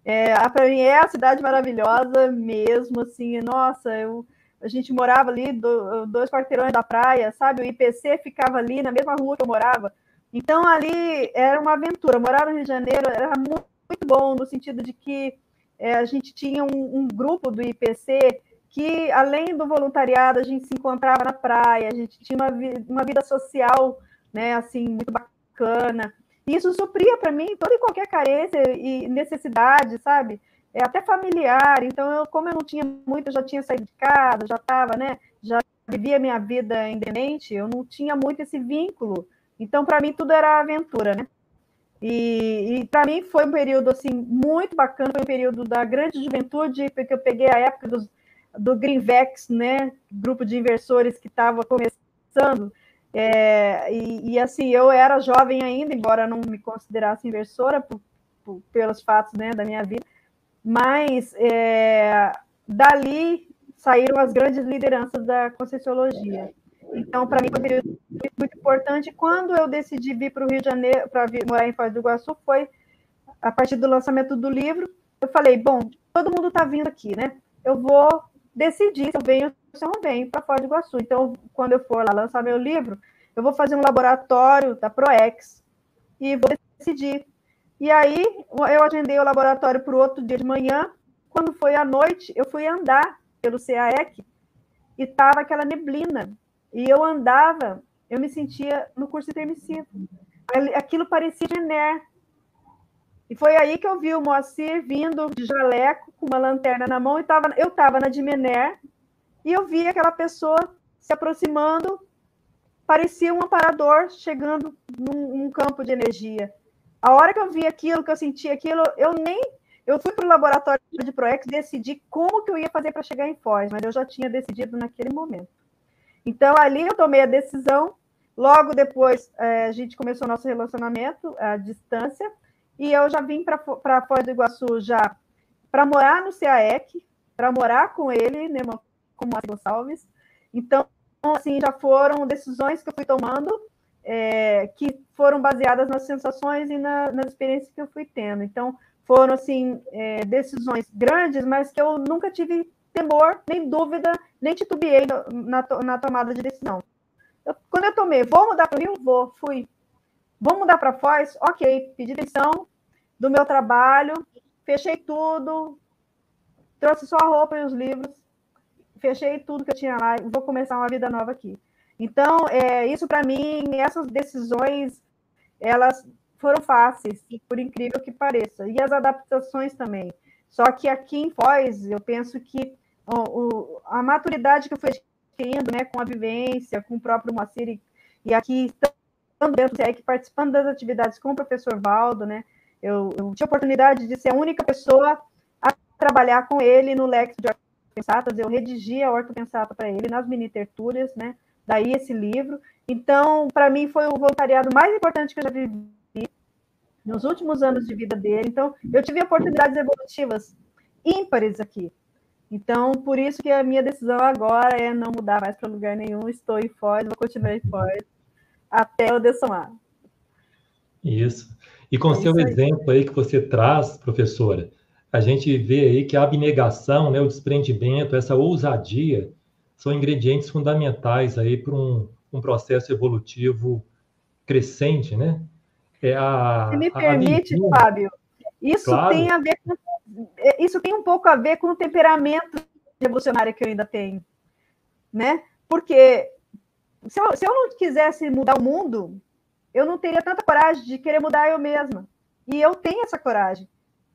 S3: É, para mim é a cidade maravilhosa mesmo, assim. Nossa, eu a gente morava ali do, dois quarteirões da praia, sabe? O IPC ficava ali na mesma rua que eu morava. Então ali era uma aventura. Morar no Rio de Janeiro era muito, muito bom no sentido de que é, a gente tinha um, um, grupo do IPC que, além do voluntariado, a gente se encontrava na praia, a gente tinha uma, uma vida social, né, assim, muito bacana. E isso supria para mim toda e qualquer carência e necessidade, sabe? É até familiar. Então, eu, como eu não tinha muito, eu já tinha saído de casa, já estava, né? Já vivia minha vida independente, eu não tinha muito esse vínculo. Então, para mim, tudo era aventura, né? E, e para mim foi um período assim muito bacana, foi um período da grande juventude, porque eu peguei a época dos, do Greenvex, né, grupo de inversores que estava começando. É, e, e, assim, eu era jovem ainda, embora não me considerasse inversora por, por, pelos fatos né, da minha vida, mas é, dali saíram as grandes lideranças da Conscienciologia. Então, para mim, foi um período muito importante. Quando eu decidi vir para o Rio de Janeiro, para morar em Foz do Iguaçu, foi a partir do lançamento do livro, eu falei, bom, todo mundo está vindo aqui, né? Eu vou decidir se eu venho ou se eu não venho para Foz do Iguaçu. Então, quando eu for lá lançar meu livro, eu vou fazer um laboratório da ProEx e vou decidir. E aí, eu agendei o laboratório para o outro dia de manhã. Quando foi à noite, eu fui andar pelo CAEC e estava aquela neblina. E eu andava, eu me sentia no curso intermissivo. Aquilo parecia de Ener. E foi aí que eu vi o Moacir vindo de jaleco, com uma lanterna na mão, e tava, eu estava na Dimener, e eu vi aquela pessoa se aproximando, parecia um aparador chegando num, num campo de energia. A hora que eu vi aquilo, que eu senti aquilo, eu nem. Eu fui para o laboratório de Proex decidi como que eu ia fazer para chegar em Foz, mas eu já tinha decidido naquele momento. Então, ali eu tomei a decisão. Logo depois, é, a gente começou nosso relacionamento à distância. E eu já vim para Foz do Iguaçu já para morar no CAEC, para morar com ele, né, com o Gonçalves. Então, assim, já foram decisões que eu fui tomando é, que foram baseadas nas sensações e na, nas experiências que eu fui tendo. Então, foram, assim, é, decisões grandes, mas que eu nunca tive temor, nem dúvida, nem titubeei na, na tomada de decisão. Eu, quando eu tomei, vou mudar para o Rio? Vou, fui. Vou mudar para Foz? Ok, pedi demissão do meu trabalho, fechei tudo, trouxe só a roupa e os livros, fechei tudo que eu tinha lá e vou começar uma vida nova aqui. Então, é, isso para mim, essas decisões, elas foram fáceis, por incrível que pareça, e as adaptações também. Só que aqui em Foz, eu penso que o, o, a maturidade que eu fui adquirindo, né, com a vivência, com o próprio Moacir, e, e aqui estando dentro do CEC, participando das atividades com o professor Valdo, né, eu, eu tive a oportunidade de ser a única pessoa a trabalhar com ele no Lex de Ortopensatas, eu redigi a Ortopensata para ele nas mini tertúlias, né? Daí esse livro. Então, para mim, foi o voluntariado mais importante que eu já vivi nos últimos anos de vida dele. Então, eu tive oportunidades evolutivas ímpares aqui. Então, por isso que a minha decisão agora é não mudar mais para lugar nenhum. Estou em Foz, vou continuar em Foz até eu dessomar.
S2: Isso. E com é seu exemplo aí que você traz, professora, a gente vê aí que a abnegação, né, o desprendimento, essa ousadia são ingredientes fundamentais aí para um, um processo evolutivo crescente, né?
S3: É a, Se me permite, a Fábio, isso claro. tem a ver com, é, isso tem um pouco a ver com o temperamento revolucionário que eu ainda tenho, né? Porque se eu, se eu não quisesse mudar o mundo, eu não teria tanta coragem de querer mudar eu mesma. E eu tenho essa coragem.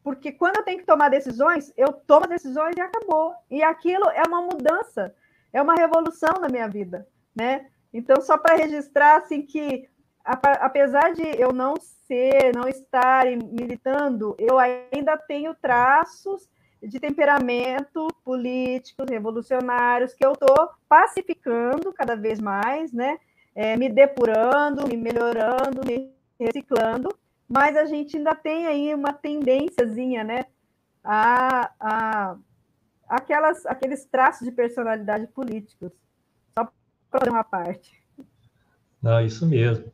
S3: Porque quando eu tenho que tomar decisões, eu tomo decisões e acabou. E aquilo é uma mudança, é uma revolução na minha vida, né? Então, só para registrar, assim, que apesar de eu não ser, não estar militando, eu ainda tenho traços de temperamento políticos, revolucionários, que eu estou pacificando cada vez mais, né? É, me depurando, me melhorando, me reciclando, mas a gente ainda tem aí uma tendênciazinha, né? A, a aquelas, aqueles traços de personalidade políticos. Só para uma parte.
S2: Não, isso mesmo.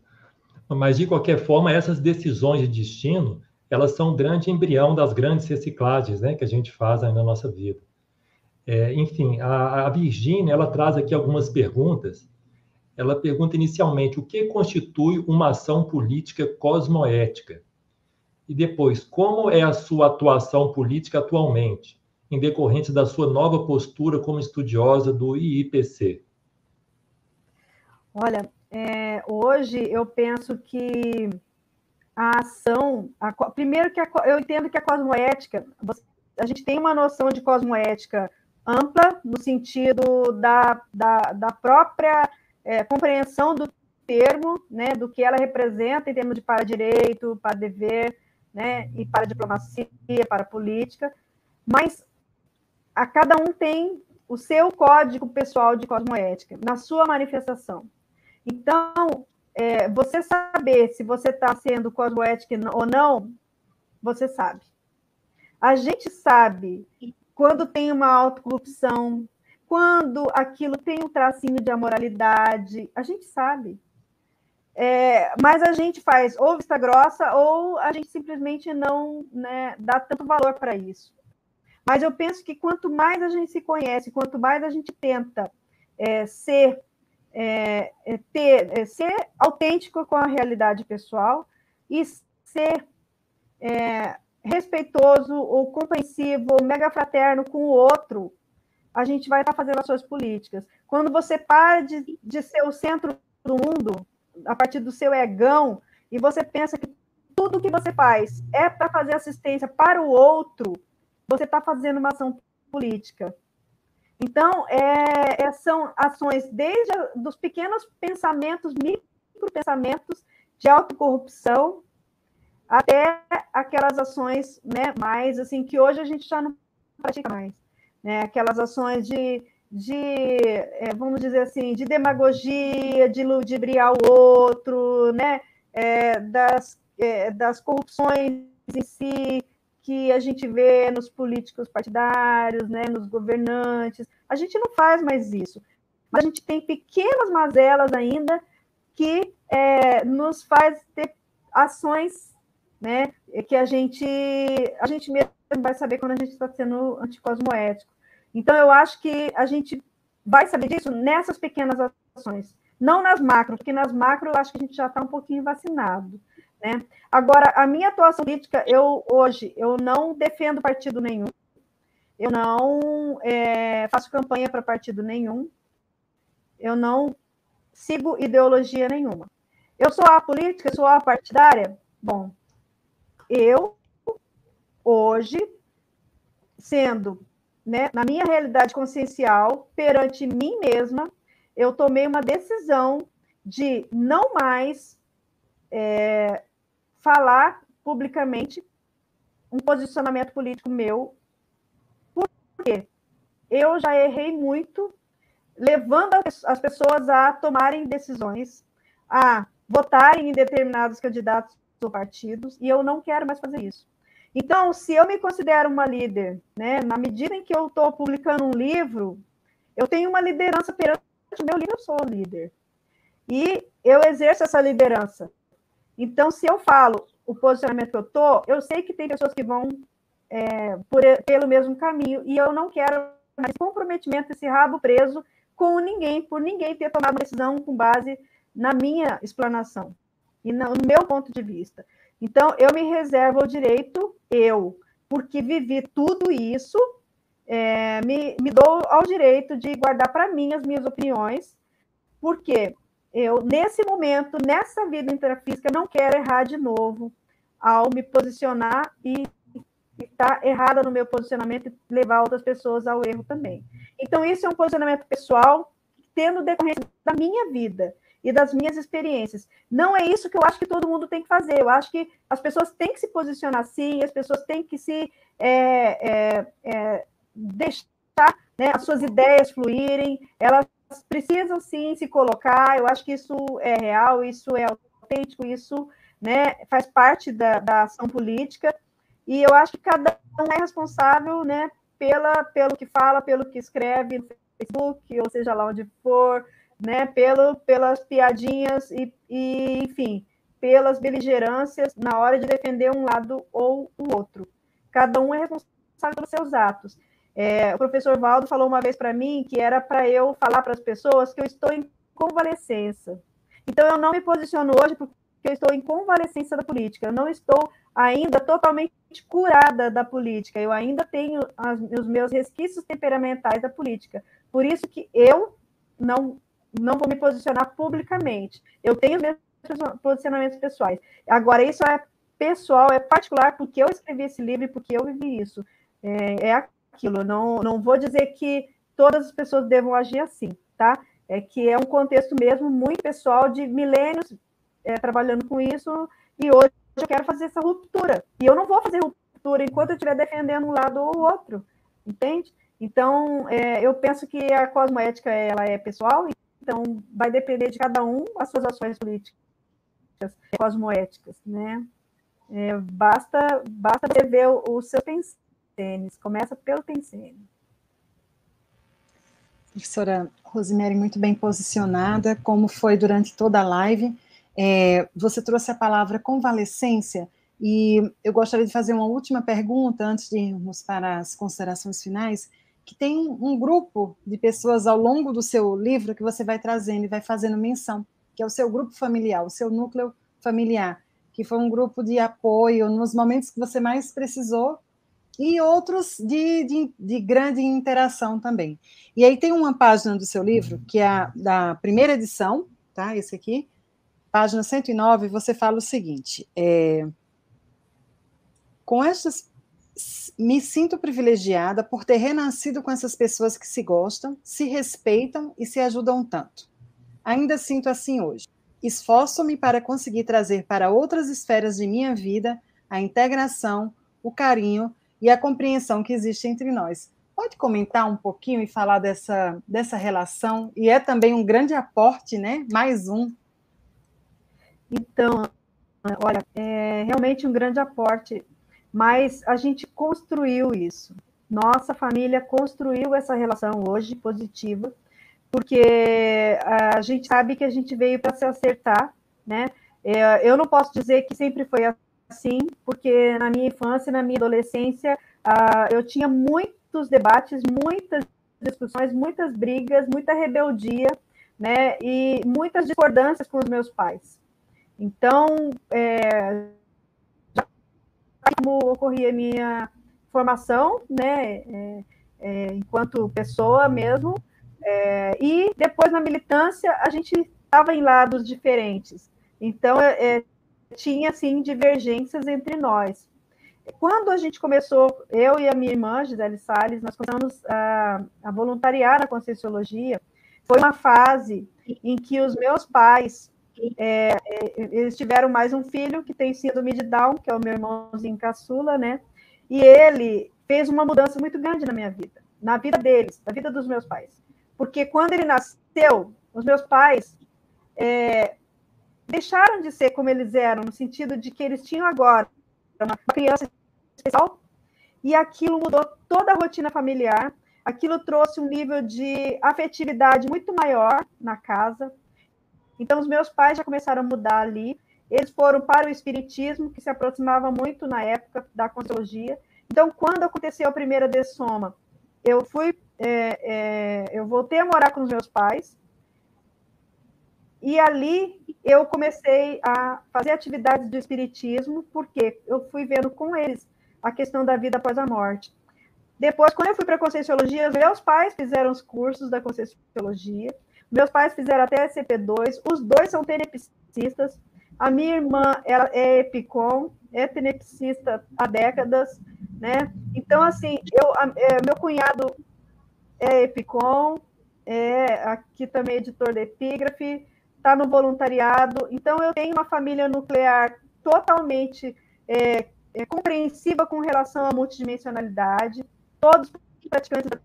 S2: Mas, de qualquer forma, essas decisões de destino, elas são um grande embrião das grandes reciclagens né, que a gente faz na nossa vida. É, enfim, a, a ela traz aqui algumas perguntas ela pergunta inicialmente o que constitui uma ação política cosmoética? E depois, como é a sua atuação política atualmente, em decorrência da sua nova postura como estudiosa do IIPC?
S3: Olha, é, hoje eu penso que a ação. A, primeiro, que a, eu entendo que a cosmoética, a gente tem uma noção de cosmoética ampla, no sentido da, da, da própria é, compreensão do termo, né, do que ela representa em termos de para-direito, para-dever, né, e para-diplomacia, para-política, mas a cada um tem o seu código pessoal de cosmoética, na sua manifestação. Então, é, você saber se você está sendo cosmoética ou não, você sabe. A gente sabe quando tem uma autocorrupção, quando aquilo tem um tracinho de amoralidade, a gente sabe. é, mas a gente faz ou vista grossa ou a gente simplesmente não né, dá tanto valor para isso. Mas eu penso que quanto mais a gente se conhece, quanto mais a gente tenta é, ser, é, é ter, é, ser autêntico com a realidade pessoal e ser é, respeitoso ou compreensivo mega fraterno com o outro, a gente vai estar fazendo as suas políticas. Quando você para de, de ser o centro do mundo, a partir do seu egão, e você pensa que tudo que você faz é para fazer assistência para o outro, você está fazendo uma ação política. Então, é, é, são ações desde a, dos pequenos pensamentos, micropensamentos de autocorrupção, até aquelas ações né, mais assim que hoje a gente já não pratica mais. Né? Aquelas ações de, de é, vamos dizer assim, de demagogia, de ludibriar o outro, né? É, das, é, das corrupções em si, que a gente vê nos políticos partidários, né, nos governantes. A gente não faz mais isso. Mas a gente tem pequenas mazelas ainda que é, nos faz ter ações né, que a gente, a gente mesmo vai saber quando a gente está sendo anticosmoético. Então, eu acho que a gente vai saber disso nessas pequenas ações, não nas macro, porque nas macro eu acho que a gente já está um pouquinho vacinado. Né? Agora, a minha atuação política, eu hoje, eu não defendo partido nenhum, eu não é, faço campanha para partido nenhum, eu não sigo ideologia nenhuma. Eu sou a política, sou a partidária? Bom, eu, hoje, sendo né, na minha realidade consciencial, perante mim mesma, eu tomei uma decisão de não mais é, falar publicamente um posicionamento político meu. Por quê? Eu já errei muito, levando as pessoas a tomarem decisões, a votarem em determinados candidatos ou partidos, e eu não quero mais fazer isso. Então, se eu me considero uma líder, né, na medida em que eu estou publicando um livro, eu tenho uma liderança perante o meu livro, eu sou líder. E eu exerço essa liderança. Então, se eu falo o posicionamento que eu estou, eu sei que tem pessoas que vão é, por, pelo mesmo caminho, e eu não quero mais comprometimento, esse rabo preso com ninguém, por ninguém ter tomado uma decisão com base na minha explanação e no meu ponto de vista. Então, eu me reservo o direito, eu, porque vivi tudo isso, é, me, me dou ao direito de guardar para mim as minhas opiniões, porque eu, nesse momento, nessa vida intrafísica, não quero errar de novo ao me posicionar e estar tá errada no meu posicionamento e levar outras pessoas ao erro também. Então, isso é um posicionamento pessoal, tendo decorrência da minha vida e das minhas experiências. Não é isso que eu acho que todo mundo tem que fazer. Eu acho que as pessoas têm que se posicionar sim, as pessoas têm que se é, é, é, deixar né, as suas ideias fluírem, elas precisam sim se colocar. Eu acho que isso é real, isso é autêntico, isso né, faz parte da, da ação política. E eu acho que cada um é responsável né, pela, pelo que fala, pelo que escreve no Facebook, ou seja lá onde for, né, pelo, pelas piadinhas e, e, enfim, pelas beligerâncias na hora de defender um lado ou o outro. Cada um é responsável pelos seus atos. É, o professor Valdo falou uma vez para mim que era para eu falar para as pessoas que eu estou em convalescença. Então, eu não me posiciono hoje porque eu estou em convalescença da política. Eu não estou ainda totalmente curada da política. Eu ainda tenho as, os meus resquícios temperamentais da política. Por isso que eu não não vou me posicionar publicamente. Eu tenho meus posicionamentos pessoais. Agora, isso é pessoal, é particular, porque eu escrevi esse livro e porque eu vivi isso. É, é aquilo. Não, não vou dizer que todas as pessoas devam agir assim, tá? É que é um contexto mesmo muito pessoal de milênios é, trabalhando com isso e hoje eu quero fazer essa ruptura. E eu não vou fazer ruptura enquanto eu estiver defendendo um lado ou outro, entende? Então, é, eu penso que a cosmoética ela é pessoal então, vai depender de cada um as suas ações políticas cosmoéticas, né? É, basta, basta você ver o, o seu pensênis, começa pelo pensênis.
S1: Professora Rosemary, muito bem posicionada, como foi durante toda a live. É, você trouxe a palavra convalescência, e eu gostaria de fazer uma última pergunta antes de irmos para as considerações finais, que tem um grupo de pessoas ao longo do seu livro que você vai trazendo e vai fazendo menção, que é o seu grupo familiar, o seu núcleo familiar, que foi um grupo de apoio nos momentos que você mais precisou e outros de, de, de, grande interação também. E aí tem uma página do seu livro, que é a da primeira edição, tá? Esse aqui, página 109, você fala o seguinte: é, com estas me sinto privilegiada por ter renascido com essas pessoas que se gostam, se respeitam e se ajudam tanto. Ainda sinto assim hoje. Esforço-me para conseguir trazer para outras esferas de minha vida a integração, o carinho e a compreensão que existe entre nós. Pode comentar um pouquinho e falar dessa, dessa relação? E é também um grande aporte, né? Mais um.
S3: Então, olha, é realmente um grande aporte, mas a gente construiu isso. Nossa família construiu essa relação hoje positiva, porque a gente sabe que a gente veio para se acertar, né? É, eu não posso dizer que sempre foi assim, porque na minha infância, na minha adolescência, eu tinha muitos debates, muitas discussões, muitas brigas, muita rebeldia, né? E muitas discordâncias com os meus pais. Então, é, como ocorria minha formação, né? É, é, enquanto pessoa mesmo, é, e depois na militância a gente estava em lados diferentes. Então, é, é, tinha, assim, divergências entre nós. Quando a gente começou, eu e a minha irmã, Gisele Salles, nós começamos a, a voluntariar na Conscienciologia, foi uma fase em que os meus pais, é, é, eles tiveram mais um filho que tem síndrome de Down, que é o meu irmãozinho caçula, né? E ele fez uma mudança muito grande na minha vida, na vida deles, na vida dos meus pais. Porque quando ele nasceu, os meus pais é, deixaram de ser como eles eram, no sentido de que eles tinham agora uma criança especial, e aquilo mudou toda a rotina familiar, aquilo trouxe um nível de afetividade muito maior na casa. Então, os meus pais já começaram a mudar ali. Eles foram para o espiritismo, que se aproximava muito na época da consciologia. Então, quando aconteceu a primeira dessoma, eu fui, é, é, eu voltei a morar com os meus pais, e ali eu comecei a fazer atividades do espiritismo, porque eu fui vendo com eles a questão da vida após a morte. Depois, quando eu fui para a Conscienciologia, meus pais fizeram os cursos da Conscienciologia, meus pais fizeram até CP2, os dois são tenepsistas, a minha irmã ela é epicom, é tenepsista há décadas, né? Então, assim, eu, é, meu cunhado é epicom, é aqui também editor da Epígrafe, está no voluntariado. Então, eu tenho uma família nuclear totalmente é, é, compreensiva com relação à multidimensionalidade, todos praticantes da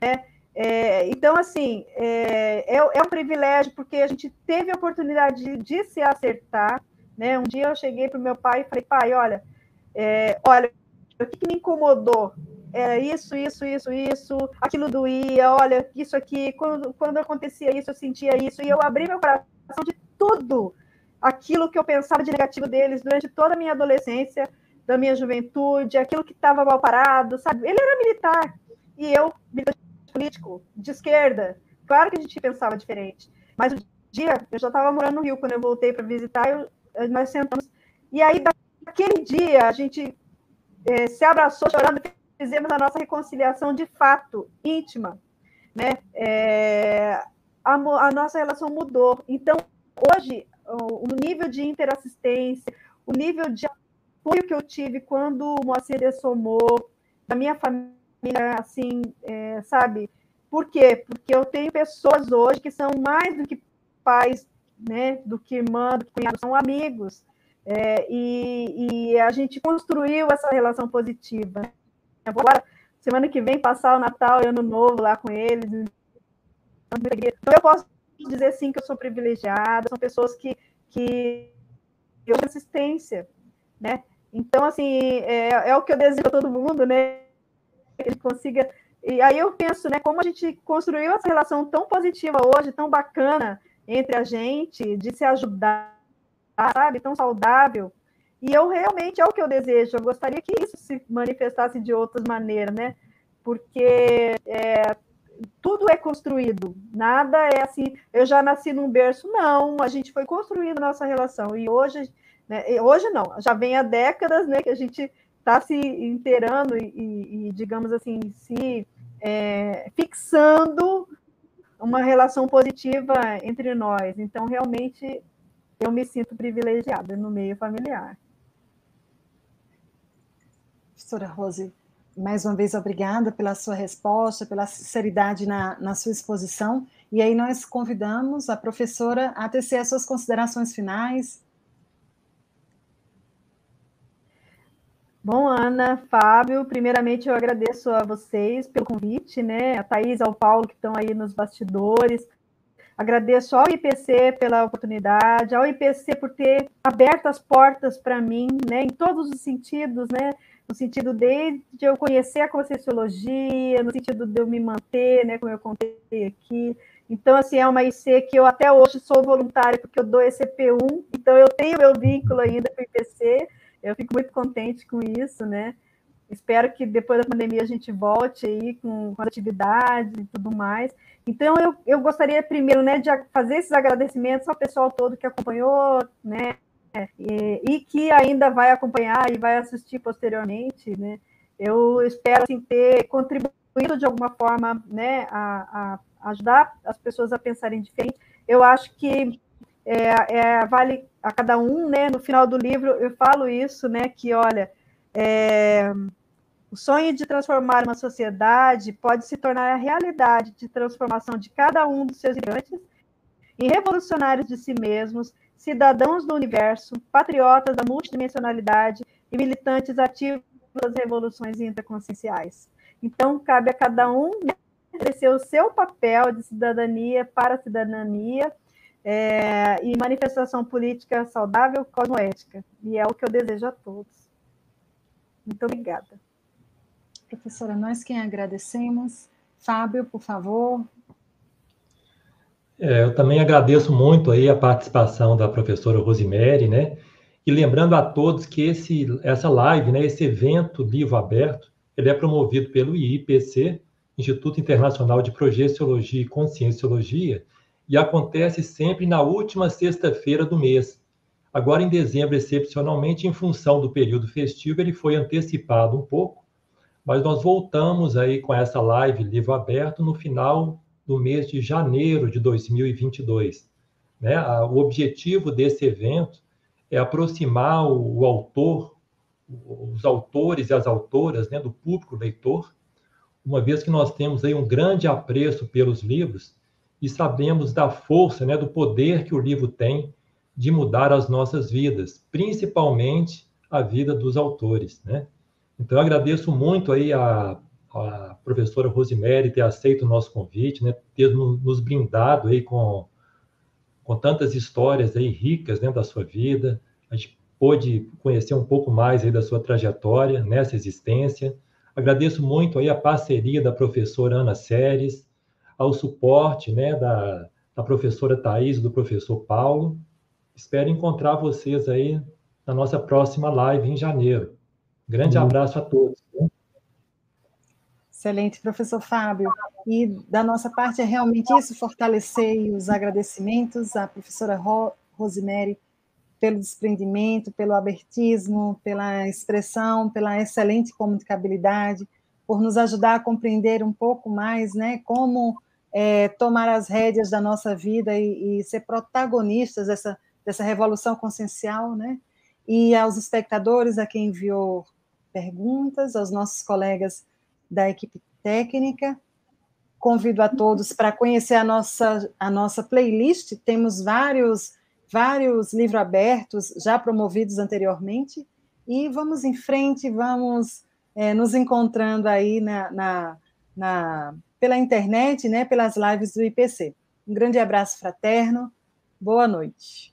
S3: né? É, então, assim, é, é, é, um privilégio, porque a gente teve a oportunidade de, de se acertar. Né? Um dia eu cheguei para o meu pai e falei, pai, olha, é, olha, o que, que me incomodou? é, isso, isso, isso, isso, aquilo doía, olha, isso aqui, quando, quando acontecia isso, eu sentia isso, e eu abri meu coração de tudo aquilo que eu pensava de negativo deles durante toda a minha adolescência, da minha juventude, aquilo que estava mal parado, sabe? Ele era militar, e eu, político, de esquerda. Claro que a gente pensava diferente, mas o dia, eu já estava morando no Rio, quando eu voltei para visitar, eu, nós sentamos, e aí, daquele dia, a gente é, se abraçou chorando, fizemos a nossa reconciliação de fato, íntima, né? É, a, a, nossa relação mudou. Então, hoje, o, o, nível de interassistência, o nível de apoio que eu tive quando o Moacir dessomou, da minha família, assim, é, sabe? Por quê? Porque eu tenho pessoas hoje que são mais do que pais, né? Do que irmã, do que cunhado, são amigos. É, e, e, a gente construiu essa relação positiva. Né? Agora, semana que vem, passar o Natal e Ano Novo lá com eles. Então, eu posso dizer sim que eu sou privilegiada, são pessoas que, que eu assistência, né? Então, assim, é, é o que eu desejo a todo mundo, né? Ele consiga. E aí eu penso, né, como a gente construiu essa relação tão positiva hoje, tão bacana, entre a gente, de se ajudar, sabe? Tão saudável. E eu realmente é o que eu desejo. Eu gostaria que isso se manifestasse de outras maneiras, né? Porque é, tudo é construído, nada é assim. Eu já nasci num berço, não. A gente foi construindo nossa relação e hoje, né, hoje não. Já vem há décadas, né, que a gente está se inteirando e, e, digamos assim, se é, fixando uma relação positiva entre nós. Então, realmente, eu me sinto privilegiada no meio familiar.
S1: Professora Rose, mais uma vez, obrigada pela sua resposta, pela sinceridade na, na sua exposição. E aí nós convidamos a professora a tecer as suas considerações finais.
S3: Bom, Ana, Fábio, primeiramente eu agradeço a vocês pelo convite, né? A Thaís, ao Paulo, que estão aí nos bastidores. Agradeço ao IPC pela oportunidade, ao IPC por ter aberto as portas para mim, né? Em todos os sentidos, né? no sentido de, de eu conhecer a Conscienciologia, no sentido de eu me manter, né, como eu contei aqui. Então, assim, é uma IC que eu até hoje sou voluntária, porque eu dou ECP1, então eu tenho meu vínculo ainda com o IPC, eu fico muito contente com isso, né? Espero que depois da pandemia a gente volte aí com, com atividades e tudo mais. Então, eu, eu gostaria primeiro né, de fazer esses agradecimentos ao pessoal todo que acompanhou, né? e, e, que ainda vai acompanhar e vai assistir posteriormente, né? Eu espero assim, ter contribuído de alguma forma, né, a, a ajudar as pessoas a pensarem diferente. Eu acho que é, é, vale a cada um, né? No final do livro eu falo isso, né? Que olha, é, o sonho de transformar uma sociedade pode se tornar a realidade de transformação de cada um dos seus integrantes em revolucionários de si mesmos, cidadãos do universo, patriotas da multidimensionalidade e militantes ativos das revoluções interconscienciais. Então, cabe a cada um exercer o seu papel de cidadania para a cidadania é, e manifestação política saudável cosmoética. E é o que eu desejo a todos. Muito obrigada.
S1: Professora, nós quem agradecemos. Fábio, por favor,
S2: é, eu também agradeço muito aí a participação da professora Rosemary, né? E lembrando a todos que esse, essa live, né, esse evento Livro Aberto, ele é promovido pelo IIPC, Instituto Internacional de Projeciologia e Conscienciologia, e acontece sempre na última sexta-feira do mês. Agora, em dezembro, excepcionalmente, em função do período festivo, ele foi antecipado um pouco, mas nós voltamos aí com essa live Livro Aberto no final no mês de janeiro de 2022. Né? O objetivo desse evento é aproximar o autor, os autores e as autoras, né, do público leitor, uma vez que nós temos aí um grande apreço pelos livros e sabemos da força, né, do poder que o livro tem de mudar as nossas vidas, principalmente a vida dos autores, né? Então eu agradeço muito aí a a professora Rosemary ter aceito o nosso convite, né, ter nos brindado aí com, com tantas histórias aí ricas né, da sua vida. A gente pôde conhecer um pouco mais aí da sua trajetória nessa existência. Agradeço muito aí a parceria da professora Ana Séries, ao suporte né, da, da professora Thais e do professor Paulo. Espero encontrar vocês aí na nossa próxima live em janeiro. Grande uhum. abraço a todos. Né?
S1: Excelente, professor Fábio. E da nossa parte é realmente isso, fortalecer os agradecimentos à professora Ro Rosemary pelo desprendimento, pelo abertismo, pela expressão, pela excelente comunicabilidade, por nos ajudar a compreender um pouco mais né, como é, tomar as rédeas da nossa vida e, e, ser protagonistas dessa, dessa revolução consciencial, né? E aos espectadores, a quem enviou perguntas, aos nossos colegas da equipe técnica. Convido a todos para conhecer a nossa, a nossa playlist. Temos vários, vários livros abertos já promovidos anteriormente. E vamos em frente, vamos é, nos encontrando aí na, na, na, pela internet, né, pelas lives do IPC. Um grande abraço fraterno, boa noite.